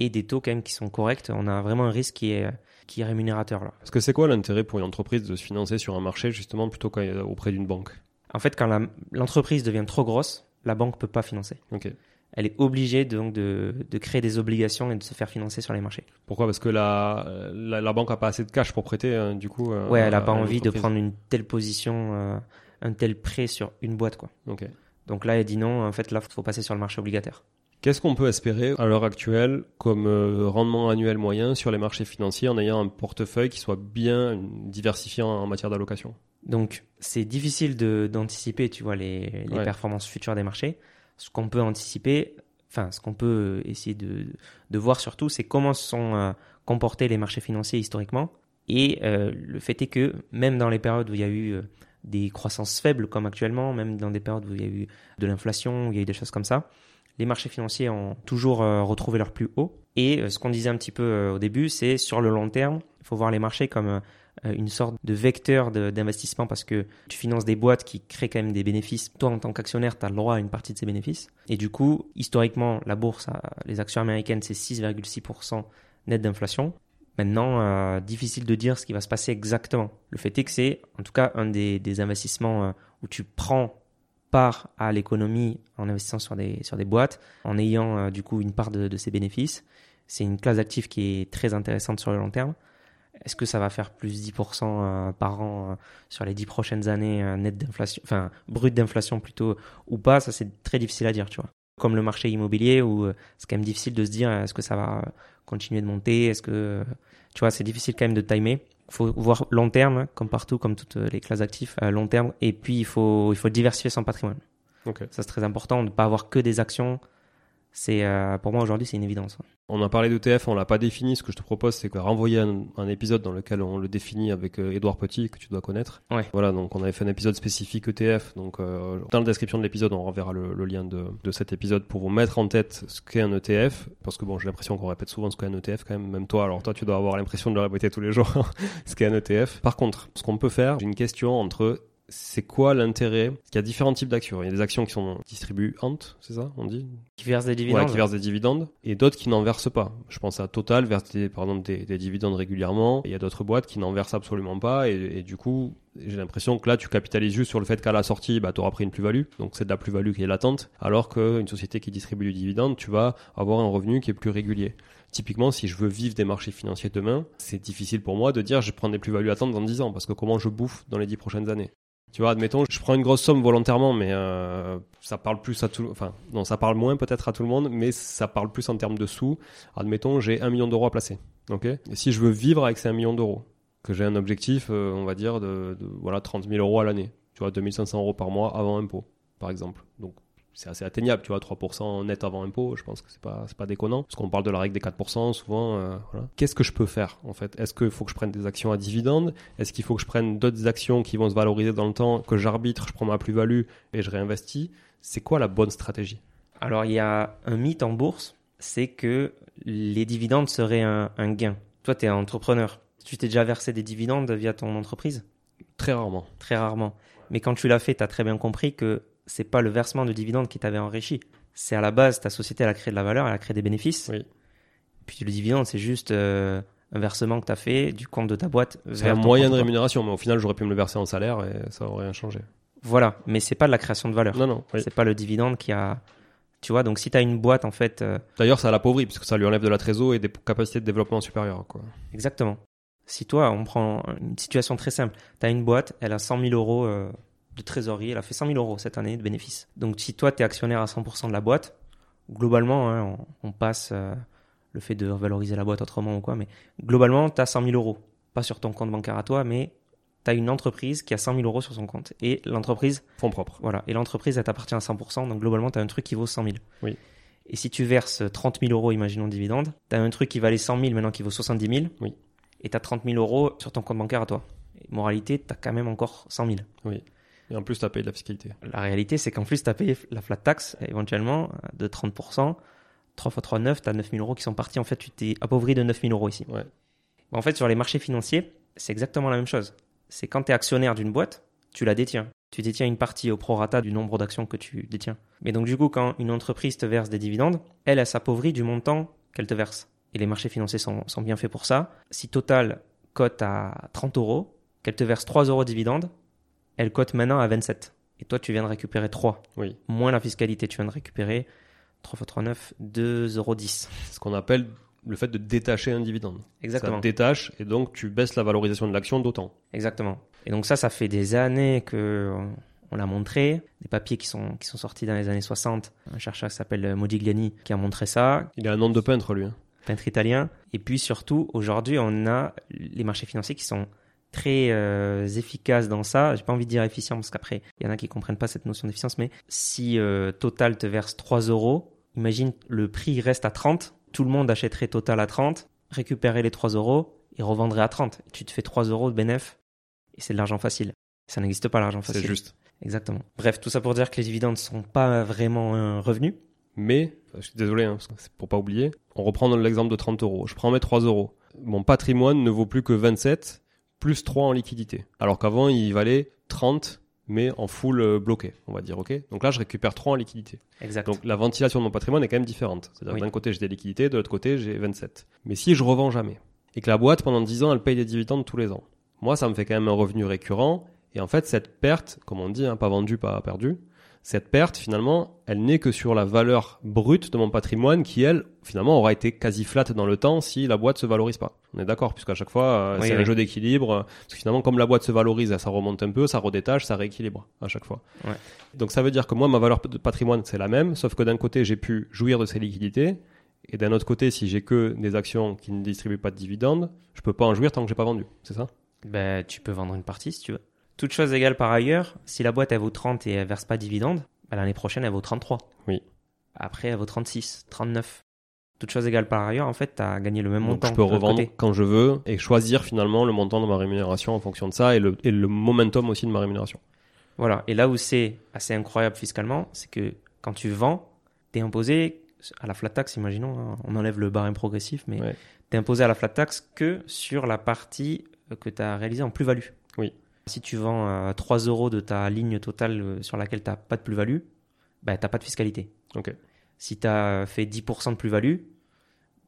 et des taux quand même qui sont corrects. On a vraiment un risque qui est, qui est rémunérateur là. Parce que c'est quoi l'intérêt pour une entreprise de se financer sur un marché justement plutôt qu'auprès d'une banque? En fait, quand l'entreprise devient trop grosse, la banque peut pas financer. Ok. Elle est obligée donc de, de créer des obligations et de se faire financer sur les marchés. Pourquoi? Parce que la, la, la banque a pas assez de cash pour prêter, hein, du coup. euh, Ouais, elle a à- pas envie de prendre une telle position, euh, un tel prêt sur une boîte quoi. Ok. Donc là, elle dit non. En fait, là, faut passer sur le marché obligataire. Qu'est-ce qu'on peut espérer à l'heure actuelle comme euh, rendement annuel moyen sur les marchés financiers en ayant un portefeuille qui soit bien diversifié en, matière d'allocation? Donc, c'est difficile d'anticiper, tu vois, les, les Ouais. performances futures des marchés. Ce qu'on peut anticiper, enfin, ce qu'on peut essayer de, de voir surtout, c'est comment se sont euh, comportés les marchés financiers historiquement. Et euh, le fait est que même dans les périodes où il y a eu euh, des croissances faibles, comme actuellement, même dans des périodes où il y a eu de l'inflation, où il y a eu des choses comme ça, les marchés financiers ont toujours euh, retrouvé leur plus haut. Et euh, ce qu'on disait un petit peu euh, au début, c'est sur le long terme, il faut voir les marchés comme une sorte de vecteur d'investissement parce que tu finances des boîtes qui créent quand même des bénéfices. Toi, en tant qu'actionnaire, tu as le droit à une partie de ces bénéfices. Et du coup, historiquement, la bourse, les actions américaines, c'est 6,6% net d'inflation. Maintenant, difficile de dire ce qui va se passer exactement. Le fait est que c'est, en tout cas, un des, des investissements où tu prends part à l'économie en investissant sur des, sur des boîtes, en ayant euh, du coup une part de, ces bénéfices. C'est une classe d'actifs qui est très intéressante sur le long terme. Est-ce que ça va faire plus 10% euh, par an euh, sur les 10 prochaines années net d'inflation, enfin brut d'inflation plutôt ou pas? Ça c'est très difficile à dire, tu vois. Comme le marché immobilier où c'est quand même difficile de se dire est-ce que ça va continuer de monter, est-ce que tu vois c'est difficile quand même de timer. Faut voir long terme, comme partout, comme toutes les classes d'actifs, long terme. Et puis il faut il faut diversifier son patrimoine. Ça c'est très important de ne pas avoir que des actions. C'est euh, pour moi aujourd'hui c'est une évidence. On a parlé d'ETF, on l'a pas défini. Ce que je te propose, c'est de renvoyer un, un épisode dans lequel on le définit avec euh, Édouard Petit, que tu dois connaître. Ouais. Voilà, donc on avait fait un épisode spécifique ETF. Donc euh, dans la description de l'épisode, on renverra le, le lien de, de cet épisode pour vous mettre en tête ce qu'est un ETF. Parce que bon, j'ai l'impression qu'on répète souvent ce qu'est un ETF quand même, même toi. Alors toi, tu dois avoir l'impression de le répéter tous les jours, ce qu'est un ETF. Par contre, ce qu'on peut faire, j'ai une question entre c'est quoi l'intérêt? Parce qu'il y a différents types d'actions. Il y a des actions qui sont distribuantes, c'est ça On dit? Qui verse des dividendes. Ouais, qui versent des dividendes et d'autres qui n'en versent pas. Je pense à Total verse des, par exemple des, des dividendes régulièrement. Et il y a d'autres boîtes qui n'en versent absolument pas et, et du coup j'ai l'impression que là tu capitalises juste sur le fait qu'à la sortie bah, tu auras pris une plus-value. Donc c'est de la plus-value qui est latente. Alors qu'une société qui distribue du dividende, tu vas avoir un revenu qui est plus régulier. Typiquement, si je veux vivre des marchés financiers demain, c'est difficile pour moi de dire je prends des plus-values à temps dans 10 ans parce que comment je bouffe dans les 10 prochaines années? Tu vois, admettons, je prends une grosse somme volontairement, mais euh, ça parle plus à tout, enfin, non, ça parle moins peut-être à tout le monde, mais ça parle plus en termes de sous. Admettons, j'ai un million d'euros à placer, ok? Et si je veux vivre avec ces un million d'euros, que j'ai un objectif, euh, on va dire, de, de, voilà 30 000 euros à l'année, tu vois, 2500 euros par mois avant impôt, par exemple. Donc, c'est assez atteignable, tu vois, 3% net avant impôt, je pense que c'est pas, pas déconnant. Parce qu'on parle de la règle des 4%, souvent, euh, voilà. Qu'est-ce que je peux faire, en fait? Est-ce qu'il faut que je prenne des actions à dividendes? Est-ce qu'il faut que je prenne d'autres actions qui vont se valoriser dans le temps, que j'arbitre, je prends ma plus-value et je réinvestis? C'est quoi la bonne stratégie? Alors, il y a un mythe en bourse, c'est que les dividendes seraient un, un gain. Toi, tu es entrepreneur. Tu t'es déjà versé des dividendes via ton entreprise? Très rarement. Très rarement. Mais quand tu l'as fait, tu as très bien compris que c'est pas le versement de dividendes qui t'avait enrichi. C'est à la base, ta société, elle a créé de la valeur, elle a créé des bénéfices. Oui. Puis le dividende, c'est juste euh, un versement que tu as fait du compte de ta boîte. C'est vers un moyen de rémunération, mais au final, j'aurais pu me le verser en salaire et ça aurait rien changé. Voilà, mais c'est pas de la création de valeur. Non, non. oui. C'est pas le dividende qui a. Tu vois, donc si tu as une boîte, en fait, euh, D'ailleurs, ça l'appauvrit, puisque ça lui enlève de la trésor et des capacités de développement supérieures, quoi. exactement. Si toi, on prend une situation très simple, tu as une boîte, elle a 100 000 euros euh, de trésorerie, elle a fait 100 000 euros cette année de bénéfices. Donc si toi, tu es actionnaire à 100% de la boîte, globalement, hein, on, on passe euh, le fait de valoriser la boîte autrement ou quoi, mais globalement, tu as 100 000 euros. Pas sur ton compte bancaire à toi, mais tu as une entreprise qui a 100 000 euros sur son compte. Et l'entreprise, Fonds propres. voilà, et l'entreprise, elle t'appartient à 100%, donc globalement, tu as un truc qui vaut 100 000. Oui. Et si tu verses 30 000 euros, imaginons dividende, tu as un truc qui valait 100 000 maintenant qui vaut 70 000. Oui. Et tu as 30 000 euros sur ton compte bancaire à toi. Et moralité, tu as quand même encore 100 000. Et en plus, tu as payé de la fiscalité. La réalité, c'est qu'en plus, tu as payé la flat tax, éventuellement, de 30%. 3 x 3, 9, tu as 9 000 euros qui sont partis. En fait, tu t'es appauvri de 9 000 euros ici. Ouais. En fait, sur les marchés financiers, c'est exactement la même chose. C'est quand tu es actionnaire d'une boîte, tu la détiens. Tu détiens une partie au prorata du nombre d'actions que tu détiens. Mais donc, du coup, quand une entreprise te verse des dividendes, elle, elle s'appauvrit du montant qu'elle te verse. Et les marchés financiers sont, sont bien faits pour ça. Si Total cote à 30 euros, qu'elle te verse 3 euros de dividendes, elle cote maintenant à 27. Et toi, tu viens de récupérer 3. Oui. Moins la fiscalité, tu viens de récupérer 3 x 3, 9, 2,10 euros. C'est ce qu'on appelle le fait de détacher un dividende. Exactement. Ça détache et donc tu baisses la valorisation de l'action d'autant. Exactement. Et donc ça, ça fait des années que on- on l'a montré. Des papiers qui sont, qui sont sortis dans les années 60. Un chercheur qui s'appelle Modigliani qui a montré ça, Il a un nom de peintre, lui. hein. peintre italien. Et puis surtout, aujourd'hui, on a les marchés financiers qui sont très euh, efficaces dans ça. J'ai pas envie de dire efficient parce qu'après, il y en a qui comprennent pas cette notion d'efficience. Mais si euh, Total te verse 3 euros, imagine le prix reste à 30. Tout le monde achèterait Total à 30, récupérer les 3 euros et revendrait à 30. Et tu te fais 3 euros de bénéf et c'est de l'argent facile. Ça n'existe pas l'argent facile. C'est juste. Exactement. Bref, tout ça pour dire que les dividendes sont pas vraiment un revenu. Mais, je suis désolé, hein, parce que c'est pour pas oublier, on reprend l'exemple de 30 euros. Je prends mes 3 euros. Mon patrimoine ne vaut plus que 27 plus 3 en liquidité. Alors qu'avant, il valait 30, mais en full euh, bloqué, on va dire, ok? Donc là, je récupère 3 en liquidité. Exact. Donc la ventilation de mon patrimoine est quand même différente. C'est-à-dire Oui. que d'un côté, j'ai des liquidités, de l'autre côté, j'ai 27. Mais si je revends jamais, et que la boîte, pendant 10 ans, elle paye des dividendes tous les ans, moi, ça me fait quand même un revenu récurrent. Et en fait, cette perte, comme on dit, hein, pas vendu, pas perdu, cette perte, finalement, elle n'est que sur la valeur brute de mon patrimoine qui, elle, finalement, aura été quasi flat dans le temps si la boîte se valorise pas. On est d'accord, puisqu'à chaque fois, euh, Oui, c'est oui. un jeu d'équilibre. euh, Parce que finalement, comme la boîte se valorise, ça remonte un peu, ça redétache, ça rééquilibre à chaque fois. Ouais. Donc ça veut dire que moi, ma valeur de patrimoine, c'est la même, sauf que d'un côté, j'ai pu jouir de ces liquidités, et d'un autre côté, si j'ai que des actions qui ne distribuent pas de dividendes, je peux pas en jouir tant que j'ai pas vendu. C'est ça? Ben, tu peux vendre une partie si tu veux. Toute chose égale par ailleurs, si la boîte elle vaut 30 et elle verse pas de dividende, ben, l'année prochaine elle vaut 33. Oui. Après elle vaut 36, 39. Toute chose égale par ailleurs, en fait, tu as gagné le même Donc montant. je peux revendre côté. quand je veux et choisir finalement le montant de ma rémunération en fonction de ça et le, et le momentum aussi de ma rémunération. Voilà. Et là où c'est assez incroyable fiscalement, c'est que quand tu vends, tu es imposé à la flat tax, imaginons, hein, on enlève le barème progressif, mais Ouais. tu es imposé à la flat tax que sur la partie euh, que tu as réalisée en plus-value. Si tu vends euh, 3 euros de ta ligne totale euh, sur laquelle tu n'as pas de plus-value, bah, tu n'as pas de fiscalité. Si tu as fait 10% de plus-value,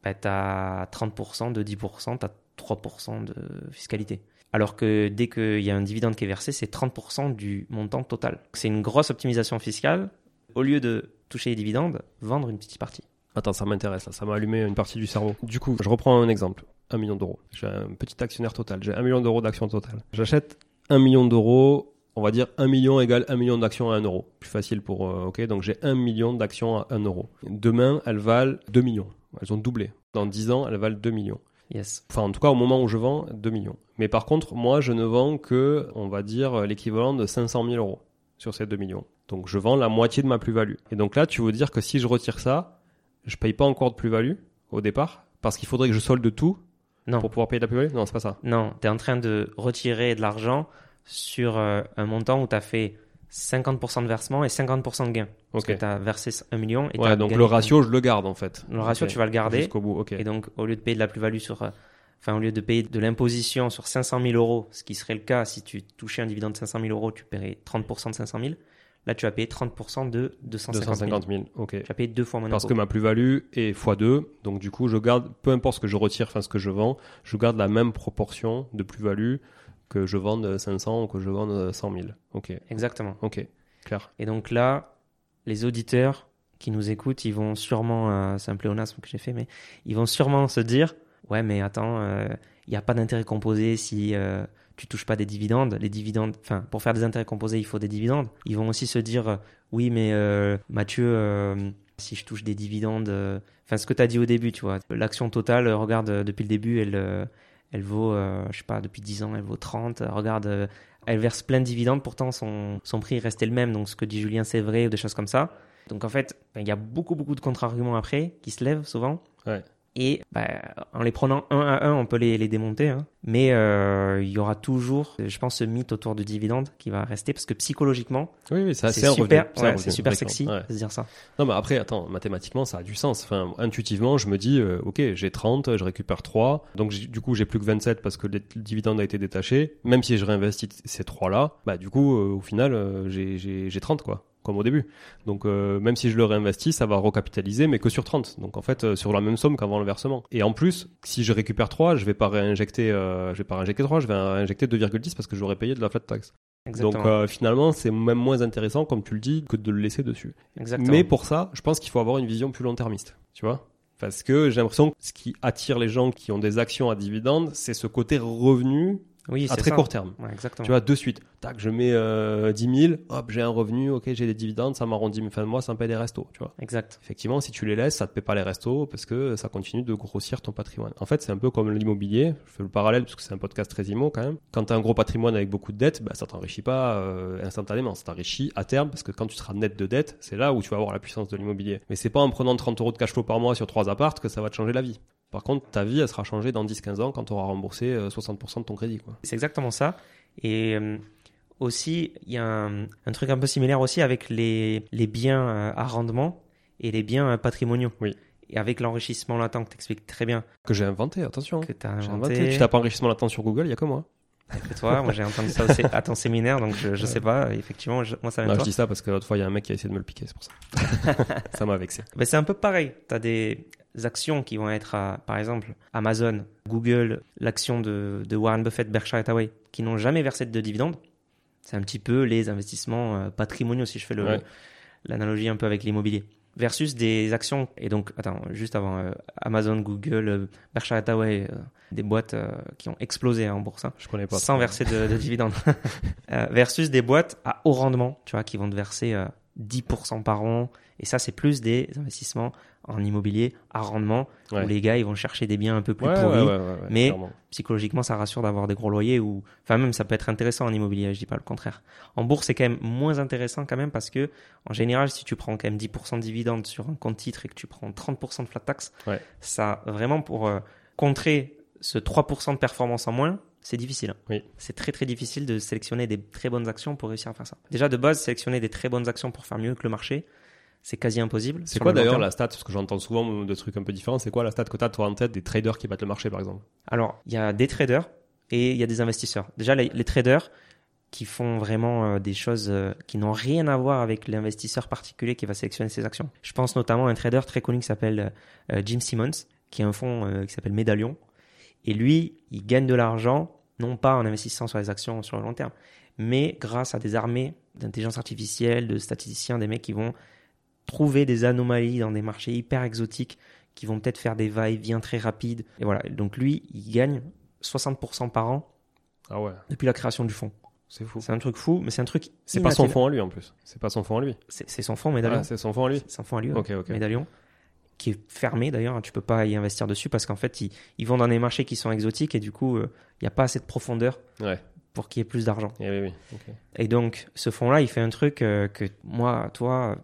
bah, tu as 30% de 10%, tu as 3% de fiscalité. Alors que dès qu'il y a un dividende qui est versé, c'est 30% du montant total. C'est une grosse optimisation fiscale. Au lieu de toucher les dividendes, vendre une petite partie. Attends, ça m'intéresse là, ça m'a allumé une partie du cerveau. Du coup, je reprends un exemple. Un million d'euros. J'ai un petit actionnaire total. J'ai un million d'euros d'actions totales. J'achète un million d'euros. On va dire un million égale un million d'actions à un euro. Plus facile pour. euh, ok, donc j'ai un million d'actions à un euro. Demain, elles valent 2 millions. Elles ont doublé. Dans 10 ans, elles valent 2 millions. Yes. Enfin, en tout cas, au moment où je vends, 2 millions. Mais par contre, moi, je ne vends que, on va dire, l'équivalent de 500 000 euros sur ces 2 millions. Donc je vends la moitié de ma plus-value. Et donc là, tu veux dire que si je retire ça, je paye pas encore de plus-value au départ? Parce qu'il faudrait que je solde tout Non. pour pouvoir payer de la plus-value? Non, c'est pas ça. Non, tu es en train de retirer de l'argent sur euh, un montant où tu as fait 50% de versement et 50% de gain. Parce que tu as versé 1 million et Ouais, t'as donc le ratio, je le garde en fait. Le ratio, tu vas le garder. Jusqu'au bout, ok. Et donc, au lieu de payer de la plus-value sur. euh, Enfin, au lieu de payer de l'imposition sur 500 000 euros, ce qui serait le cas si tu touchais un dividende de 500 000 euros, tu paierais 30% de 500 000. Là, tu vas payer 30% de 250 000. 250 000, ok. Tu vas payer deux fois moins Parce que ma plus-value est x2, donc du coup, je garde, peu importe ce que je retire, enfin ce que je vends, je garde la même proportion de plus-value que je vende 500 ou que je vende 100 000. Ok, Exactement. ok, clair. Et donc là, les auditeurs qui nous écoutent, ils vont sûrement, euh, c'est un pléonasme que j'ai fait, mais ils vont sûrement se dire, ouais, mais attends, euh, il n'y a pas d'intérêt composé si euh, tu touches pas des dividendes. Les dividendes, enfin, pour faire des intérêts composés, il faut des dividendes. Ils vont aussi se dire, euh, oui, mais euh, Mathieu, euh, si je touche des dividendes, enfin, ce que tu as dit au début, tu vois, l'action totale, regarde, depuis le début, elle, elle vaut, je sais pas, depuis 10 ans, elle vaut 30. Euh, Regarde, elle verse plein de dividendes, pourtant son, son prix restait le même. Donc ce que dit Julien, c'est vrai, ou des choses comme ça. Donc en fait, ben, il y a beaucoup, beaucoup de contre-arguments après qui se lèvent souvent. Ouais. Et ben, en les prenant un à un, on peut les, les démonter. hein. Mais euh, il y aura toujours, je pense, ce mythe autour du dividende qui va rester parce que psychologiquement, Oui, oui, ça, c'est super, ouais, c'est sexy Ouais. de se dire ça. Non, mais après, attends, mathématiquement, ça a du sens. Enfin, intuitivement, je me dis, euh, ok, j'ai 30, je récupère 3, donc du coup, j'ai plus que 27 parce que le dividende a été détaché. Même si je réinvestis ces 3-là, bah, du coup, euh, au final, j'ai 30, quoi, comme au début. Donc, euh, même si je le réinvestis, ça va recapitaliser, mais que sur 30. Donc, en fait, euh, sur la même somme qu'avant le versement. Et en plus, si je récupère 3, je vais pas réinjecter, euh, je vais pas réinjecter 3, je vais réinjecter 2,10 parce que j'aurais payé de la flat tax. Exactement. Donc, finalement, c'est même moins intéressant, comme tu le dis, que de le laisser dessus. Exactement. Mais pour ça, je pense qu'il faut avoir une vision plus long-termiste, tu vois Parce que j'ai l'impression que ce qui attire les gens qui ont des actions à dividendes, c'est ce côté revenu oui, à très ça. court terme. Ouais, exactement. Tu vois, de suite, tac, je mets euh, 10 000, hop, j'ai un revenu, ok, j'ai des dividendes, ça m'arrondit mes fins de mois, ça me paye des restos, tu vois. Exact. Effectivement, si tu les laisses, ça te paie pas les restos parce que ça continue de grossir ton patrimoine. En fait, c'est un peu comme l'immobilier. Je fais le parallèle parce que c'est un podcast très immo quand même. Quand tu as un gros patrimoine avec beaucoup de dettes, bah, ça t'enrichit pas euh, instantanément. Ça t'enrichit à terme parce que quand tu seras net de dettes, c'est là où tu vas avoir la puissance de l'immobilier. Mais c'est pas en prenant 30 euros de cash flow par mois sur trois appartes que ça va te changer la vie. Par contre, ta vie, elle sera changée dans 10-15 ans quand tu auras remboursé euh, 60% de ton crédit. C'est exactement ça. Et euh, aussi, il y a un, un truc un peu similaire aussi avec les, les biens euh, à rendement et les biens euh, patrimoniaux. Oui. Et avec l'enrichissement latent que tu expliques très bien, Que j'ai inventé, attention. que tu as inventé. inventé. Tu tapes enrichissement latent sur Google, il y a que moi. Que toi, moi j'ai entendu ça aussi à ton séminaire, donc je, je sais pas. Effectivement, je- moi ça vient Non, de je toi. dis ça parce que l'autre fois, il y a un mec qui a essayé de me le piquer, c'est pour ça. ça m'a vexé. Ben, c'est un peu pareil. Tu as des actions qui vont être, à, par exemple, Amazon, Google, l'action de, de Warren Buffett, Berkshire Hathaway, qui n'ont jamais versé de dividendes. C'est un petit peu les investissements euh, patrimoniaux, si je fais le- Ouais. l'analogie un peu avec l'immobilier. Versus des actions, et donc, attends, juste avant, euh, Amazon, Google, euh, Berkshire Hathaway, euh, des boîtes euh, qui ont explosé hein, en bourse, hein, Je connais pas. sans verser de, de dividendes. Euh, versus des boîtes à haut rendement, tu vois, qui vont te verser euh, 10% par an. Et ça, c'est plus des investissements en immobilier à rendement, Ouais. où les gars, ils vont chercher des biens un peu plus Ouais, pourris. ouais, mais- clairement. Psychologiquement, ça rassure d'avoir des gros loyers ou, enfin, même, ça peut être intéressant en immobilier, je dis pas le contraire. En bourse, c'est quand même moins intéressant quand même parce que, en général, si tu prends quand même 10% de dividendes sur un compte titre et que tu prends 30% de flat tax, ça, vraiment, pour euh, contrer ce 3% de performance en moins, c'est difficile. Oui. C'est très très difficile de sélectionner des très bonnes actions pour réussir à faire ça. Déjà de base, sélectionner des très bonnes actions pour faire mieux que le marché, c'est quasi impossible. C'est quoi d'ailleurs la stat? Parce que j'entends souvent de trucs un peu différents. C'est quoi la stat que tu as toi en tête des traders qui battent le marché par exemple? Alors, il y a des traders et il y a des investisseurs. Déjà, les, les traders qui font vraiment euh, des choses euh, qui n'ont rien à voir avec l'investisseur particulier qui va sélectionner ses actions. Je pense notamment à un trader très connu qui s'appelle euh, Jim Simmons, qui a un fonds qui s'appelle Médallion. Et lui, il gagne de l'argent, non pas en investissant sur les actions sur le long terme, mais grâce à des armées d'intelligence artificielle, de statisticiens, des mecs qui vont trouver des anomalies dans des marchés hyper exotiques, qui vont peut-être faire des va-et-vient très rapides. Et voilà. Donc lui, il gagne 60% par an Ah ouais, depuis la création du fonds. c'est fou. C'est un truc fou, mais c'est un truc. C'est pas son fonds à lui en plus. C'est pas son fonds à lui. C'est son fonds médaillon. Ah, c'est son fonds à lui. C'est son fonds à lui. ouais. Ok, ok. Médaillon. Qui est fermé d'ailleurs. hein, Tu peux pas y investir dessus parce qu'en fait, ils, ils vont dans des marchés qui sont exotiques et du coup, euh, il n'y a pas assez de profondeur Ouais. pour qu'il y ait plus d'argent. Eh oui, oui. ok. Et donc, ce fonds-là, il fait un truc euh, que moi, toi,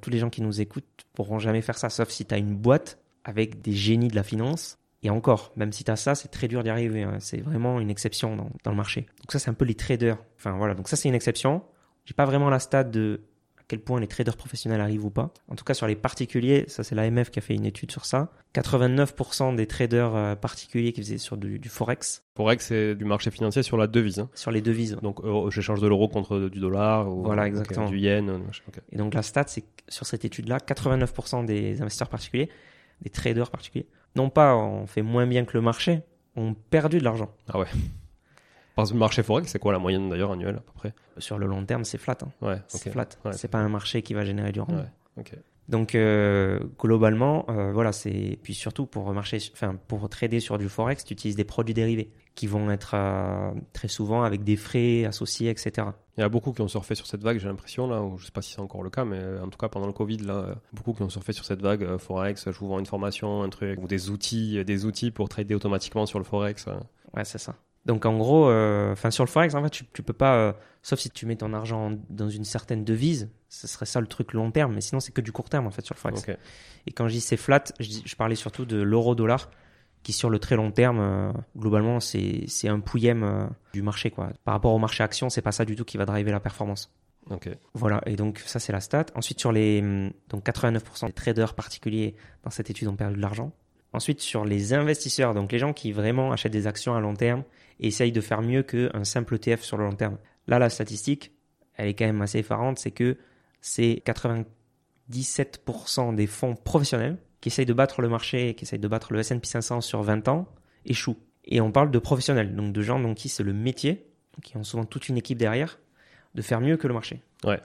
tous les gens qui nous écoutent pourront jamais faire ça, sauf si tu as une boîte avec des génies de la finance. Et encore, même si tu as ça, c'est très dur d'y arriver. hein. C'est vraiment une exception dans, dans le marché. Donc ça, c'est un peu les traders. Enfin voilà, donc ça, c'est une exception. J'ai pas vraiment la stat de quel point les traders professionnels arrivent ou pas. En tout cas, sur les particuliers, ça c'est l'AMF qui a fait une étude sur ça. 89% des traders euh, particuliers qui faisaient sur du, du forex, Forex, c'est du marché financier sur la devise. hein. sur les devises. Donc, euro- j'échange de l'euro contre du dollar. Ou, Voilà, exactement. du yen. euh. Et donc la stat, c'est que sur cette étude-là, 89% des investisseurs particuliers, des traders particuliers, non pas ont fait moins bien que le marché, ont perdu de l'argent. Ah ouais. Parce que le marché Forex, c'est quoi la moyenne d'ailleurs annuelle à peu près? Sur le long terme, c'est flat. hein. Ouais, C'est flat. Ouais. C'est pas un marché qui va générer du rendement. Ouais, ok. Donc euh, globalement, euh, voilà, c'est puis surtout pour marcher, enfin pour trader sur du forex, tu utilises des produits dérivés qui vont être euh, très souvent avec des frais associés, etc. Il y a beaucoup qui ont surfé sur cette vague, j'ai l'impression, là, ou je sais pas si c'est encore le cas, mais en tout cas pendant le Covid, là, beaucoup qui ont surfé sur cette vague Forex, je vous vends une formation, un truc, ou des outils, des outils pour trader automatiquement sur le Forex. Ouais, c'est ça. Donc en gros, euh, enfin sur le forex, en fait, tu, tu peux pas, euh, sauf si tu mets ton argent dans une certaine devise, ce serait ça le truc long terme, mais sinon c'est que du court terme en fait sur le forex. Et quand je dis c'est flat, je, parlais surtout de l'euro-dollar, qui sur le très long terme, euh, globalement, c'est c'est un pouillème du marché quoi. Par rapport au marché action, c'est pas ça du tout qui va driver la performance. Ok. Voilà, et donc ça c'est la stat. Ensuite sur les hum, donc 89% des traders particuliers dans cette étude ont perdu de l'argent. Ensuite sur les investisseurs, donc les gens qui vraiment achètent des actions à long terme et essayent de faire mieux qu'un simple ETF sur le long terme. Là la statistique, elle est quand même assez effarante, c'est que c'est 97% des fonds professionnels qui essayent de battre le marché, qui essayent de battre le S&P 500 sur 20 ans, échouent. Et on parle de professionnels, donc de gens donc qui c'est le métier, qui ont souvent toute une équipe derrière, de faire mieux que le marché. Ouais.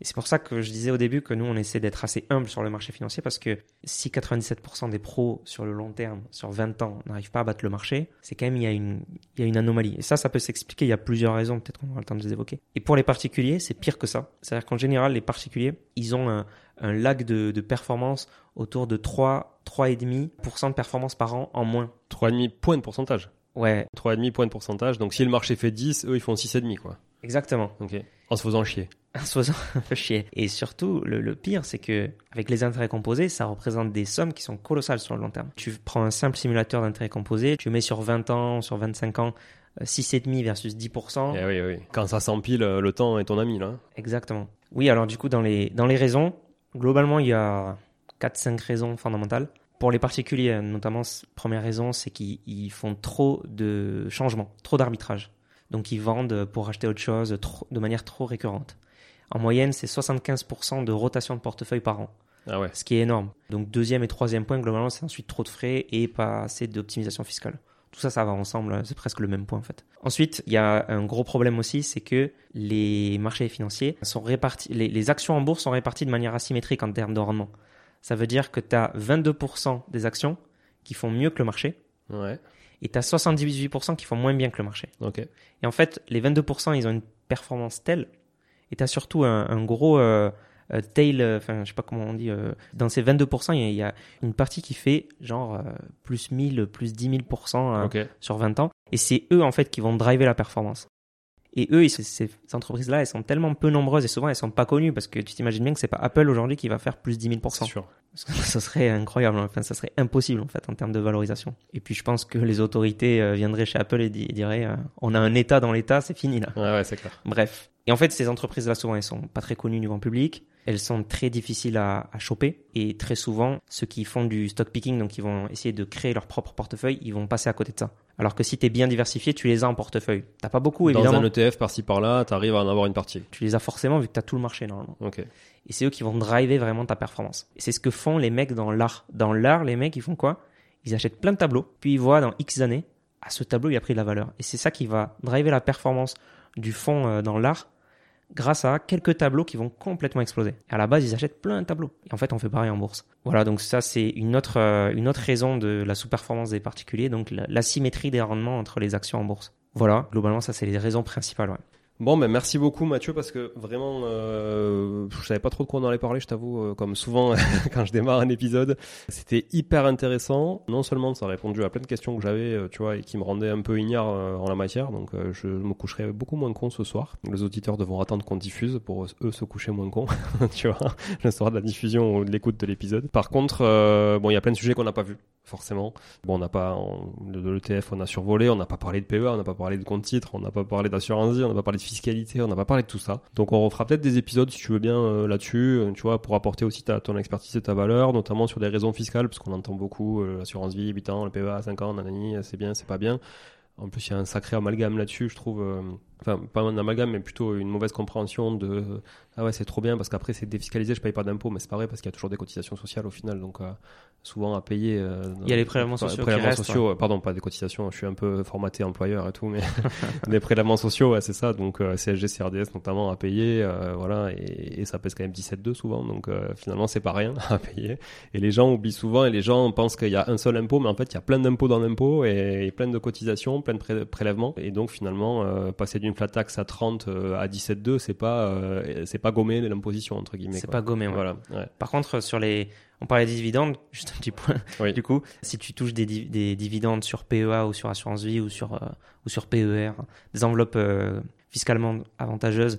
Et c'est pour ça que je disais au début que nous, on essaie d'être assez humble sur le marché financier parce que si 97% des pros sur le long terme, sur 20 ans, n'arrivent pas à battre le marché, c'est quand même, il y, a une, il y a une anomalie. Et ça, ça peut s'expliquer. Il y a plusieurs raisons, peut-être qu'on aura le temps de les évoquer. Et pour les particuliers, c'est pire que ça. C'est-à-dire qu'en général, les particuliers, ils ont un, un lag de, de performance autour de 3, 3,5% de performance par an en moins. 3,5 points de pourcentage. Ouais, 3,5 points de pourcentage. Donc si le marché fait 10, eux ils font 6,5 quoi. exactement. Ok. En se faisant chier. En se faisant un peu chier. Et surtout, le, le pire, c'est que avec les intérêts composés, ça représente des sommes qui sont colossales sur le long terme. Tu prends un simple simulateur d'intérêts composés, tu mets sur 20 ans, sur 25 ans, euh, 6,5 versus 10%. Eh oui, oui. Quand ça s'empile, euh, le temps est ton ami là. Exactement. Oui, alors du coup, dans les, dans les raisons, globalement, il y a 4-5 raisons fondamentales. Pour les particuliers, notamment, première raison, c'est qu'ils ils font trop de changements, trop d'arbitrage. Donc, ils vendent pour acheter autre chose trop- de manière trop récurrente. En moyenne, c'est 75% de rotation de portefeuille par an, Ah ouais. ce qui est énorme. Donc, deuxième et troisième point, globalement, c'est ensuite trop de frais et pas assez d'optimisation fiscale. Tout ça, ça va ensemble, c'est presque le même point en fait. Ensuite, il y a un gros problème aussi, c'est que les marchés financiers sont répartis, les, les actions en bourse sont réparties de manière asymétrique en termes de rendement. Ça veut dire que tu as 22% des actions qui font mieux que le marché Ouais. et tu as 78% qui font moins bien que le marché. Et en fait, les 22%, ils ont une performance telle et tu as surtout un, un gros euh, euh, tail, euh, enfin, je sais pas comment on dit, dans ces 22%, il y, a- il y a une partie qui fait genre plus 1000, plus 10 000% euh, Ok. sur 20 ans. Et c'est eux, en fait, qui vont driver la performance. Et eux, ces, ces entreprises-là, elles sont tellement peu nombreuses et souvent elles sont pas connues parce que tu t'imagines bien que c'est pas Apple aujourd'hui qui va faire plus 10 000%. C'est sûr. Ça serait incroyable, enfin, ça serait impossible en fait en termes de valorisation. Et puis je pense que les autorités euh, viendraient chez Apple et, di- et diraient euh, on a un État dans l'État, c'est fini là. Ouais, ouais, c'est clair. Bref. Et en fait, ces entreprises-là, souvent, elles sont pas très connues du grand public. Elles sont très difficiles à, à choper. Et très souvent, ceux qui font du stock picking, donc ils vont essayer de créer leur propre portefeuille, ils vont passer à côté de ça. Alors que si tu es bien diversifié, tu les as en portefeuille. T'as pas beaucoup, Dans évidemment. un ETF par-ci par-là, t'arrives à en avoir une partie. Tu les as forcément vu que tu as tout le marché, normalement. Ok. Et c'est eux qui vont driver vraiment ta performance. Et c'est ce que font les mecs dans l'art. Dans l'art, les mecs, ils font quoi? Ils achètent plein de tableaux, puis ils voient dans X années, ah, ce tableau, il a pris de la valeur. Et c'est ça qui va driver la performance du fond euh, dans l'art grâce à quelques tableaux qui vont complètement exploser. Et à la base, ils achètent plein de tableaux. Et en fait, on fait pareil en bourse. Voilà, donc ça, c'est une autre, euh, raison de la sous-performance des particuliers, donc la- l'asymétrie des rendements entre les actions en bourse. Voilà, globalement, ça, c'est les raisons principales. Bon, ben merci beaucoup Mathieu parce que vraiment, euh, je savais pas trop de quoi on allait parler, je t'avoue, euh, comme souvent quand je démarre un épisode. C'était hyper intéressant. Non seulement ça a répondu à plein de questions que j'avais, euh, tu vois, et qui me rendaient un peu ignare euh, en la matière, donc je me coucherai beaucoup moins con ce soir. Les auditeurs devront attendre qu'on diffuse pour eux se coucher moins con, tu vois, le de la diffusion ou de l'écoute de l'épisode. Par contre, bon, il y a plein de sujets qu'on n'a pas vus, forcément. Bon, on n'a pas, on- de l'ETF, on a survolé, on n'a pas parlé de PEA, on n'a pas parlé de compte titre, on n'a pas parlé d'assurance on n'a pas parlé de fiscalité, on n'a pas parlé de tout ça. Donc on refera peut-être des épisodes si tu veux bien euh, là-dessus, euh, tu vois, pour apporter aussi ta, ton expertise et ta valeur, notamment sur des raisons fiscales, parce qu'on entend beaucoup euh, l'assurance vie, 8 ans, le PEA, 5 ans, nanani, c'est bien, c'est pas bien. En plus, il y a un sacré amalgame là-dessus, je trouve. Enfin, pas un amalgame, mais plutôt une mauvaise compréhension de ah ouais, c'est trop bien parce qu'après c'est défiscalisé, je paye pas d'impôts, mais c'est pas vrai parce qu'il y a toujours des cotisations sociales au final, donc euh, souvent à payer. euh, Il y a les prélèvements sociaux qui prélèvements restent, sociaux, pardon, pas des cotisations, je suis un peu formaté employeur et tout, mais des prélèvements sociaux, ouais, c'est ça, donc euh, CSG, CRDS notamment à payer, euh, voilà, et, et ça pèse quand même 17,2 souvent, donc finalement c'est pas rien à payer. Et les gens oublient souvent, et les gens pensent qu'il y a un seul impôt, mais en fait il y a plein d'impôts dans l'impôt et, et plein de cotisations, plein de pré- prélèvements, et donc finalement passer d'une flat tax à 30 euh, à 17,2, c'est pas, euh, c'est pas gommer l'imposition entre guillemets. C'est pas gommé, ouais. Voilà, ouais. Par contre, sur les, on parlait des dividendes, juste un petit point. Oui. Du coup, si tu touches des, div- des dividendes sur PEA ou sur assurance vie ou sur, euh, ou sur PER, des enveloppes euh, fiscalement avantageuses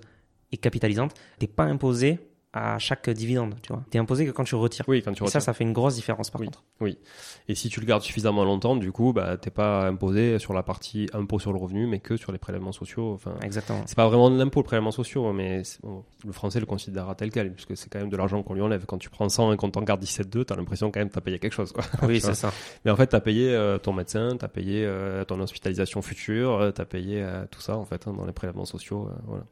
et capitalisantes, t'es pas imposé à chaque dividende, tu vois. T'es imposé que quand tu retires. Oui, quand tu Et ça, retires. ça fait une grosse différence par Oui. contre. Et si tu le gardes suffisamment longtemps, du coup, bah, t'es pas imposé sur la partie impôt sur le revenu, mais que sur les prélèvements sociaux. Enfin, Exactement. c'est pas vraiment de l'impôt, le prélèvement sociaux, mais c'est- bon, le français le considérera tel quel, puisque c'est quand même de l'argent qu'on lui enlève. Quand tu prends 100 et qu'on t'en garde 17,2, t'as l'impression quand même que t'as payé quelque chose, quoi. Oui, c'est ça. Mais en fait, t'as payé euh, ton médecin, t'as payé euh, ton hospitalisation future, euh, t'as payé euh, tout ça, en fait, hein, dans les prélèvements sociaux. voilà.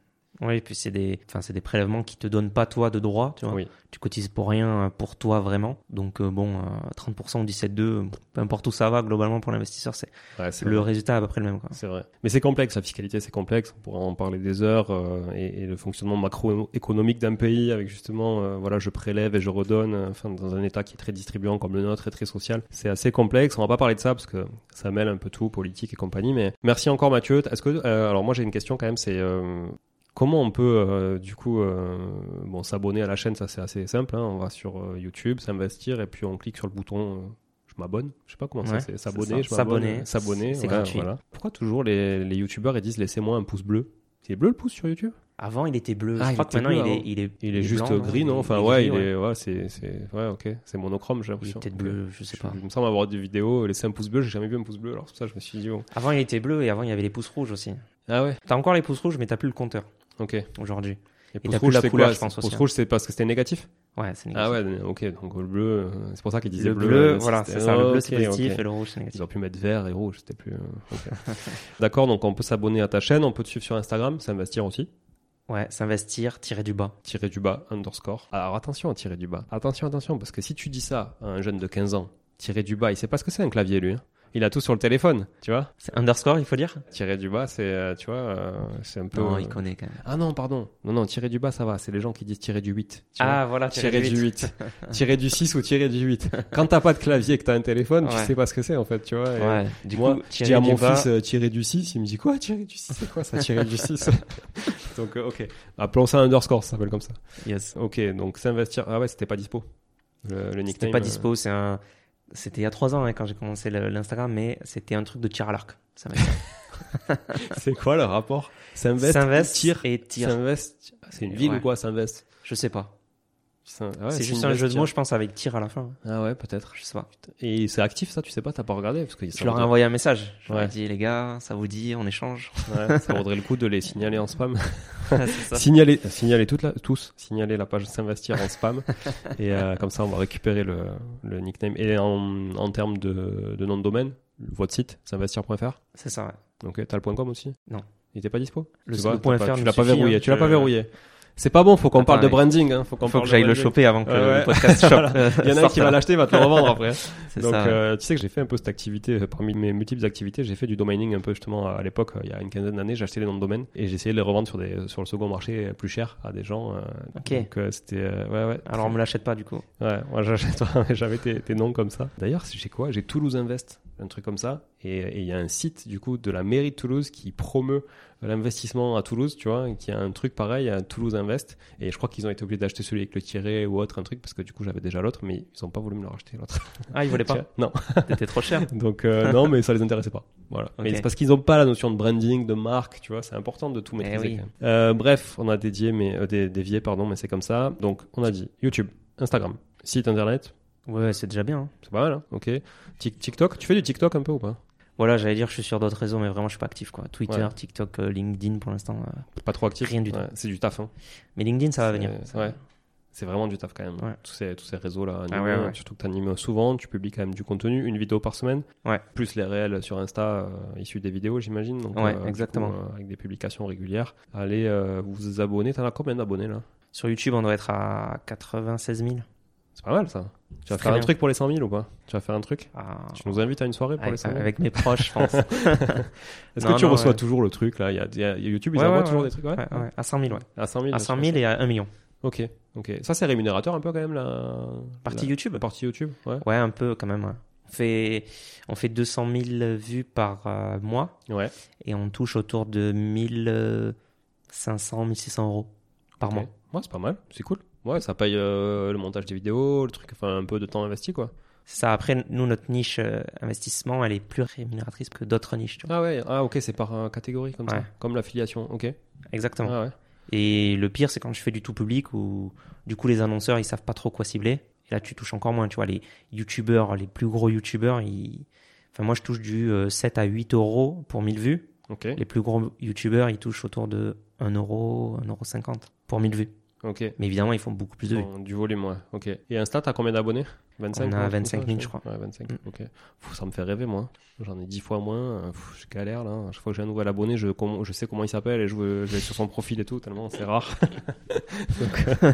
Oui, et puis c'est des, enfin, c'est des prélèvements qui te donnent pas toi de droit, tu vois. Oui. Tu cotises pour rien euh, pour toi vraiment. Donc euh, bon, euh, 30% ou 17,2, euh, peu importe où ça va, globalement pour l'investisseur, c'est Ouais, le vrai. résultat est à peu près le même. C'est vrai. Mais c'est complexe, la fiscalité, c'est complexe. On pourrait en parler des heures euh, et, et le fonctionnement macroéconomique d'un pays avec justement, voilà, je prélève et je redonne, enfin, dans un État qui est très distribuant comme le nôtre et très social. C'est assez complexe. On va pas parler de ça parce que ça mêle un peu tout, politique et compagnie. Mais merci encore, Mathieu. Est-ce que, alors moi j'ai une question quand même, c'est Comment on peut euh, du coup euh, bon s'abonner à la chaîne ça c'est assez simple hein. on va sur euh, YouTube s'investir et puis on clique sur le bouton euh, je m'abonne je sais pas comment Ouais, ça c'est s'abonner ça. je m'abonne, S'abonner, s'abonner c'est ouais, gratuit. voilà. pourquoi toujours les, les youtubeurs ils disent laissez-moi un pouce bleu c'est bleu le pouce sur YouTube? Avant, il était bleu. Ah, je il crois que maintenant, bleu il est, il est, il est juste blanc, gris non enfin ouais gris, il est ouais c'est c'est ouais ok c'est monochrome j'ai l'impression peut-être bleu, je sais pas. il me semble avoir des vidéos laisser un pouce bleu j'ai jamais vu un pouce bleu alors c'est pour ça je me suis dit bon Avant, il était bleu et avant, il y avait les pouces rouges aussi. ah ouais T'as encore les pouces rouges, mais t'as plus le compteur ok aujourd'hui. et t'as plus la c'est couleur, quoi je pense pouce hein. rouge c'est parce que c'était négatif Ouais, c'est Ah négatif. ouais, ok, donc le bleu, c'est pour ça qu'ils disaient le bleu. bleu, voilà, c'est ça. Le bleu, c'est positif ok. et le rouge, c'est négatif. Ils ont pu mettre vert et rouge, c'était plus. euh. D'accord, donc on peut s'abonner à ta chaîne, on peut te suivre sur Instagram, s'investir aussi. Ouais, s'investir, tirer du bas. Tirer du bas, underscore. Alors attention à tirer du bas. Attention, attention, parce que si tu dis ça à un jeune de 15 ans, tirer du bas, il sait pas ce que c'est un clavier lui. hein. Il a tout sur le téléphone, tu vois. C'est underscore, il faut dire Tirer du bas, c'est, euh, tu vois, euh, c'est un peu. Non, euh, il connaît quand même. Ah non, pardon. Non, non, tirer du bas, ça va. C'est les gens qui disent tirer du 8. tu vois. Ah, voilà, tirer du 8. tirer du 6 ou tirer du 8. Quand t'as pas de clavier et que t'as un téléphone, tu Ouais. sais pas ce que c'est en fait, tu vois. Ouais, du moi, coup, je tirer dis à mon bas. fils euh, tirer du 6, il me dit quoi tirer du 6 C'est quoi ça tirer du 6 Donc ok. Appelons ça underscore, ça s'appelle comme ça. Yes. Ok, donc s'investir. Ah ouais, c'était pas dispo. Le, le nickname. C'était pas dispo, c'est un. C'était il y a trois ans hein, quand j'ai commencé l'Instagram, mais c'était un truc de tir à l'arc. C'est quoi le rapport? S'invest, tire, et tir. S'invest. C'est une ville Ouais. ou quoi S'invest. Je sais pas. Ah ouais, c'est juste un jeu de mots, je pense, avec tir à la fin. Ah ouais, peut-être. Je sais pas. Et c'est actif ça, tu sais pas, t'as pas regardé parce que Je leur ai envoyé un message. Je leur ai dit, les gars, ça vous dit, on échange. Ouais, ça vaudrait le coup de les signaler en spam. ça. Signaler, signaler toute la, tous, signaler la page s'investir en spam. et euh, comme ça, on va récupérer le, le nickname. Et en, en termes de, de nom de domaine, votre site, s'investir.fr. C'est ça, ouais. Ok, t'as le .com aussi? Non. Il était pas dispo? Le- le .fr Tu l'as pas verrouillé. hein, tu l'as pas verrouillé. C'est pas bon, faut qu'on parle de branding. Hein, faut qu'on faut parle que de j'aille le choper avant que ouais. le podcast shop. Voilà. euh, Il y en a un qui va l'acheter, il va te le revendre après. C'est Donc, ça. euh, tu sais que j'ai fait un peu cette activité, euh, parmi mes multiples activités, j'ai fait du domaining un peu justement à l'époque, euh, il y a une quinzaine d'années, j'ai acheté les noms de domaine et j'ai essayé de les revendre sur, des, sur le second marché plus cher à des gens. euh, Ok. Donc euh, c'était. euh, ouais, ouais. Alors, on me l'achète pas, du coup. Ouais, moi j'achète, j'avais tes, tes noms comme ça. D'ailleurs, j'ai quoi? J'ai Toulouse Invest. un truc comme ça. Et il y a un site du coup de la mairie de Toulouse qui promeut l'investissement à Toulouse, tu vois, qui a un truc pareil à Toulouse Invest. Et je crois qu'ils ont été obligés d'acheter celui avec le tiret ou autre, un truc, parce que du coup j'avais déjà l'autre, mais ils ont pas voulu me le racheter l'autre. Ah, ils voulaient pas Non. C'était trop cher. Donc euh, non, mais ça les intéressait pas. Voilà. Mais c'est parce qu'ils ont pas la notion de branding, de marque, tu vois, c'est important de tout Eh maîtriser. oui. quand même. Euh, bref, on a dédié, mais euh, dé- dévié, pardon, mais c'est comme ça. Donc on a dit YouTube, Instagram, site internet, Ouais, c'est déjà bien. hein. c'est pas mal, hein ok. Tik- TikTok, tu fais du TikTok un peu ou pas? Voilà, j'allais dire, je suis sur d'autres réseaux, mais vraiment, je suis pas actif, quoi. Twitter, Ouais. TikTok, euh, LinkedIn, pour l'instant. euh. Pas trop actif Rien du tout. Ouais, C'est du taf, hein. Mais LinkedIn, ça va venir. ouais. C'est vraiment du taf quand même. Tous ces, tous ces réseaux-là, Ah ouais. surtout que tu animes souvent, tu publies quand même du contenu, une vidéo par semaine. Plus les réels sur Insta euh, issus des vidéos, j'imagine. Donc, exactement. coup, avec des publications régulières. Allez vous abonner. T'en as combien d'abonnés là? Sur YouTube, on doit être à 96 000. C'est pas mal ça. Tu vas faire un bien. truc pour les 100 000 ou pas? Tu vas faire un truc? Ah, Tu nous invites à une soirée pour les avec, 100 000 avec mes proches, je pense. Est-ce que tu non, reçois ouais. toujours le truc là? Il y, a, il y a- YouTube, ils Ouais, envoient ouais, toujours des trucs ouais à 100 000, ouais. À 100 000 À bien 100 sûr. 000 et à 1 million. Ok, ok. Ça c'est rémunérateur un peu quand même la Partie la- YouTube partie YouTube, ouais. Ouais, un peu quand même. On fait, on fait 200 000 vues par euh, mois Ouais. et on touche autour de 1500, 1600 euros par Ok. mois. Ouais, c'est pas mal, c'est cool. Ouais, ça paye euh, le montage des vidéos, le truc, enfin un peu de temps investi quoi. Ça, après, nous, notre niche euh, investissement, elle est plus rémunératrice que d'autres niches. Tu vois. Ah ouais, ah ok, c'est par euh, catégorie comme ça, comme l'affiliation, ok. Exactement. Ah ouais. Et le pire, c'est quand je fais du tout public où, du coup, les annonceurs, ils savent pas trop quoi cibler. Et là, tu touches encore moins. Tu vois, les youtubeurs, les plus gros youtubeurs, ils... enfin, moi, je touche du euh, 7 à 8 euros pour 1000 vues. Ok, Les plus gros youtubeurs, ils touchent autour de 1 euro, 1 euro 50 pour 1000 vues. Ok. Mais évidemment, ils font beaucoup plus de vues. Bon, du volume, ouais, ok. Et Insta, t'as combien d'abonnés? 25 On a non, 25 000, comme ça, je crois. Ouais, 25, Mm. ok. Pff, ça me fait rêver, moi. J'en ai 10 fois moins, euh, pff, je galère là. À chaque fois que j'ai un nouvel abonné, je, com- je sais comment il s'appelle et je, vais sur son profil et tout, tellement c'est rare. donc, euh, donc, euh,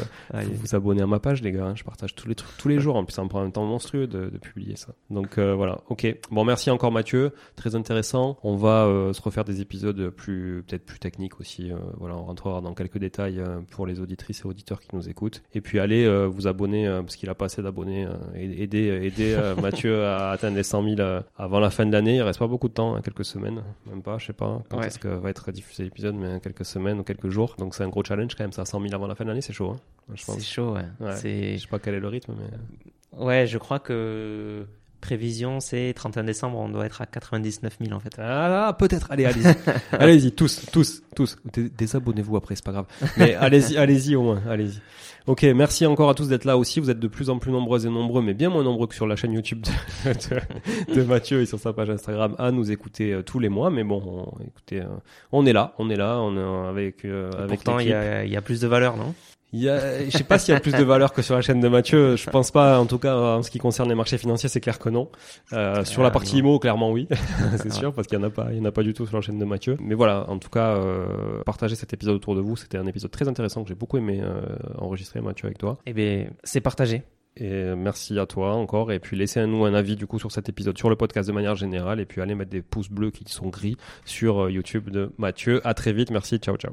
Allez. faut vous abonner à ma page, les gars. hein. Je partage tous les trucs tous les jours. En plus, ça me prend un temps monstrueux de, de publier ça. Donc euh, voilà, ok. Bon, merci encore Mathieu, très intéressant. On va euh, se refaire des épisodes plus peut-être plus techniques aussi. voilà, on rentrera dans quelques détails pour les auditrices et auditeurs qui nous écoutent. Et puis allez vous abonner parce qu'il a pas assez d'abonnés. et aider aider euh, Mathieu à atteindre les 100 000 euh, avant la fin de l'année. Il reste pas beaucoup de temps, hein, quelques semaines, même pas, je sais pas quand Ouais. est-ce que va être diffusé l'épisode, mais quelques semaines ou quelques jours. Donc c'est un gros challenge quand même. Ça 100 000 avant la fin de l'année, c'est chaud. Hein, je pense. C'est chaud, ouais. Ouais. Je sais pas quel est le rythme, mais. Ouais, je crois que prévision, c'est 31 décembre, on doit être à 99 000 en fait. Ah là, peut-être. Allez, allez-y. allez-y, tous, tous, tous. Dé- Désabonnez-vous après, c'est pas grave. Mais allez-y, allez-y au moins, allez-y. Ok, merci encore à tous d'être là aussi. Vous êtes de plus en plus nombreuses et nombreux, mais bien moins nombreux que sur la chaîne YouTube de, de- de Mathieu et sur sa page Instagram à nous écouter euh, tous les mois. Mais bon, on, écoutez, euh, on est là, on est là, on est avec euh, avec Pourtant, y il y a plus de valeur, non? Il y a, je sais pas s'il y a plus de valeur que sur la chaîne de Mathieu. Je pense pas. En tout cas, en ce qui concerne les marchés financiers, c'est clair que non. Euh, sur Ah, la partie non. IMO, clairement oui, c'est sûr, parce qu'il y en a pas, il y en a pas du tout sur la chaîne de Mathieu. Mais voilà, en tout cas, euh, partagez cet épisode autour de vous. C'était un épisode très intéressant que j'ai beaucoup aimé euh, enregistrer, Mathieu, avec toi. Eh bien, c'est partagé. Et merci à toi encore. Et puis laissez-nous un avis du coup sur cet épisode, sur le podcast de manière générale. Et puis allez mettre des pouces bleus qui sont gris sur YouTube de Mathieu. À très vite. Merci. Ciao, ciao.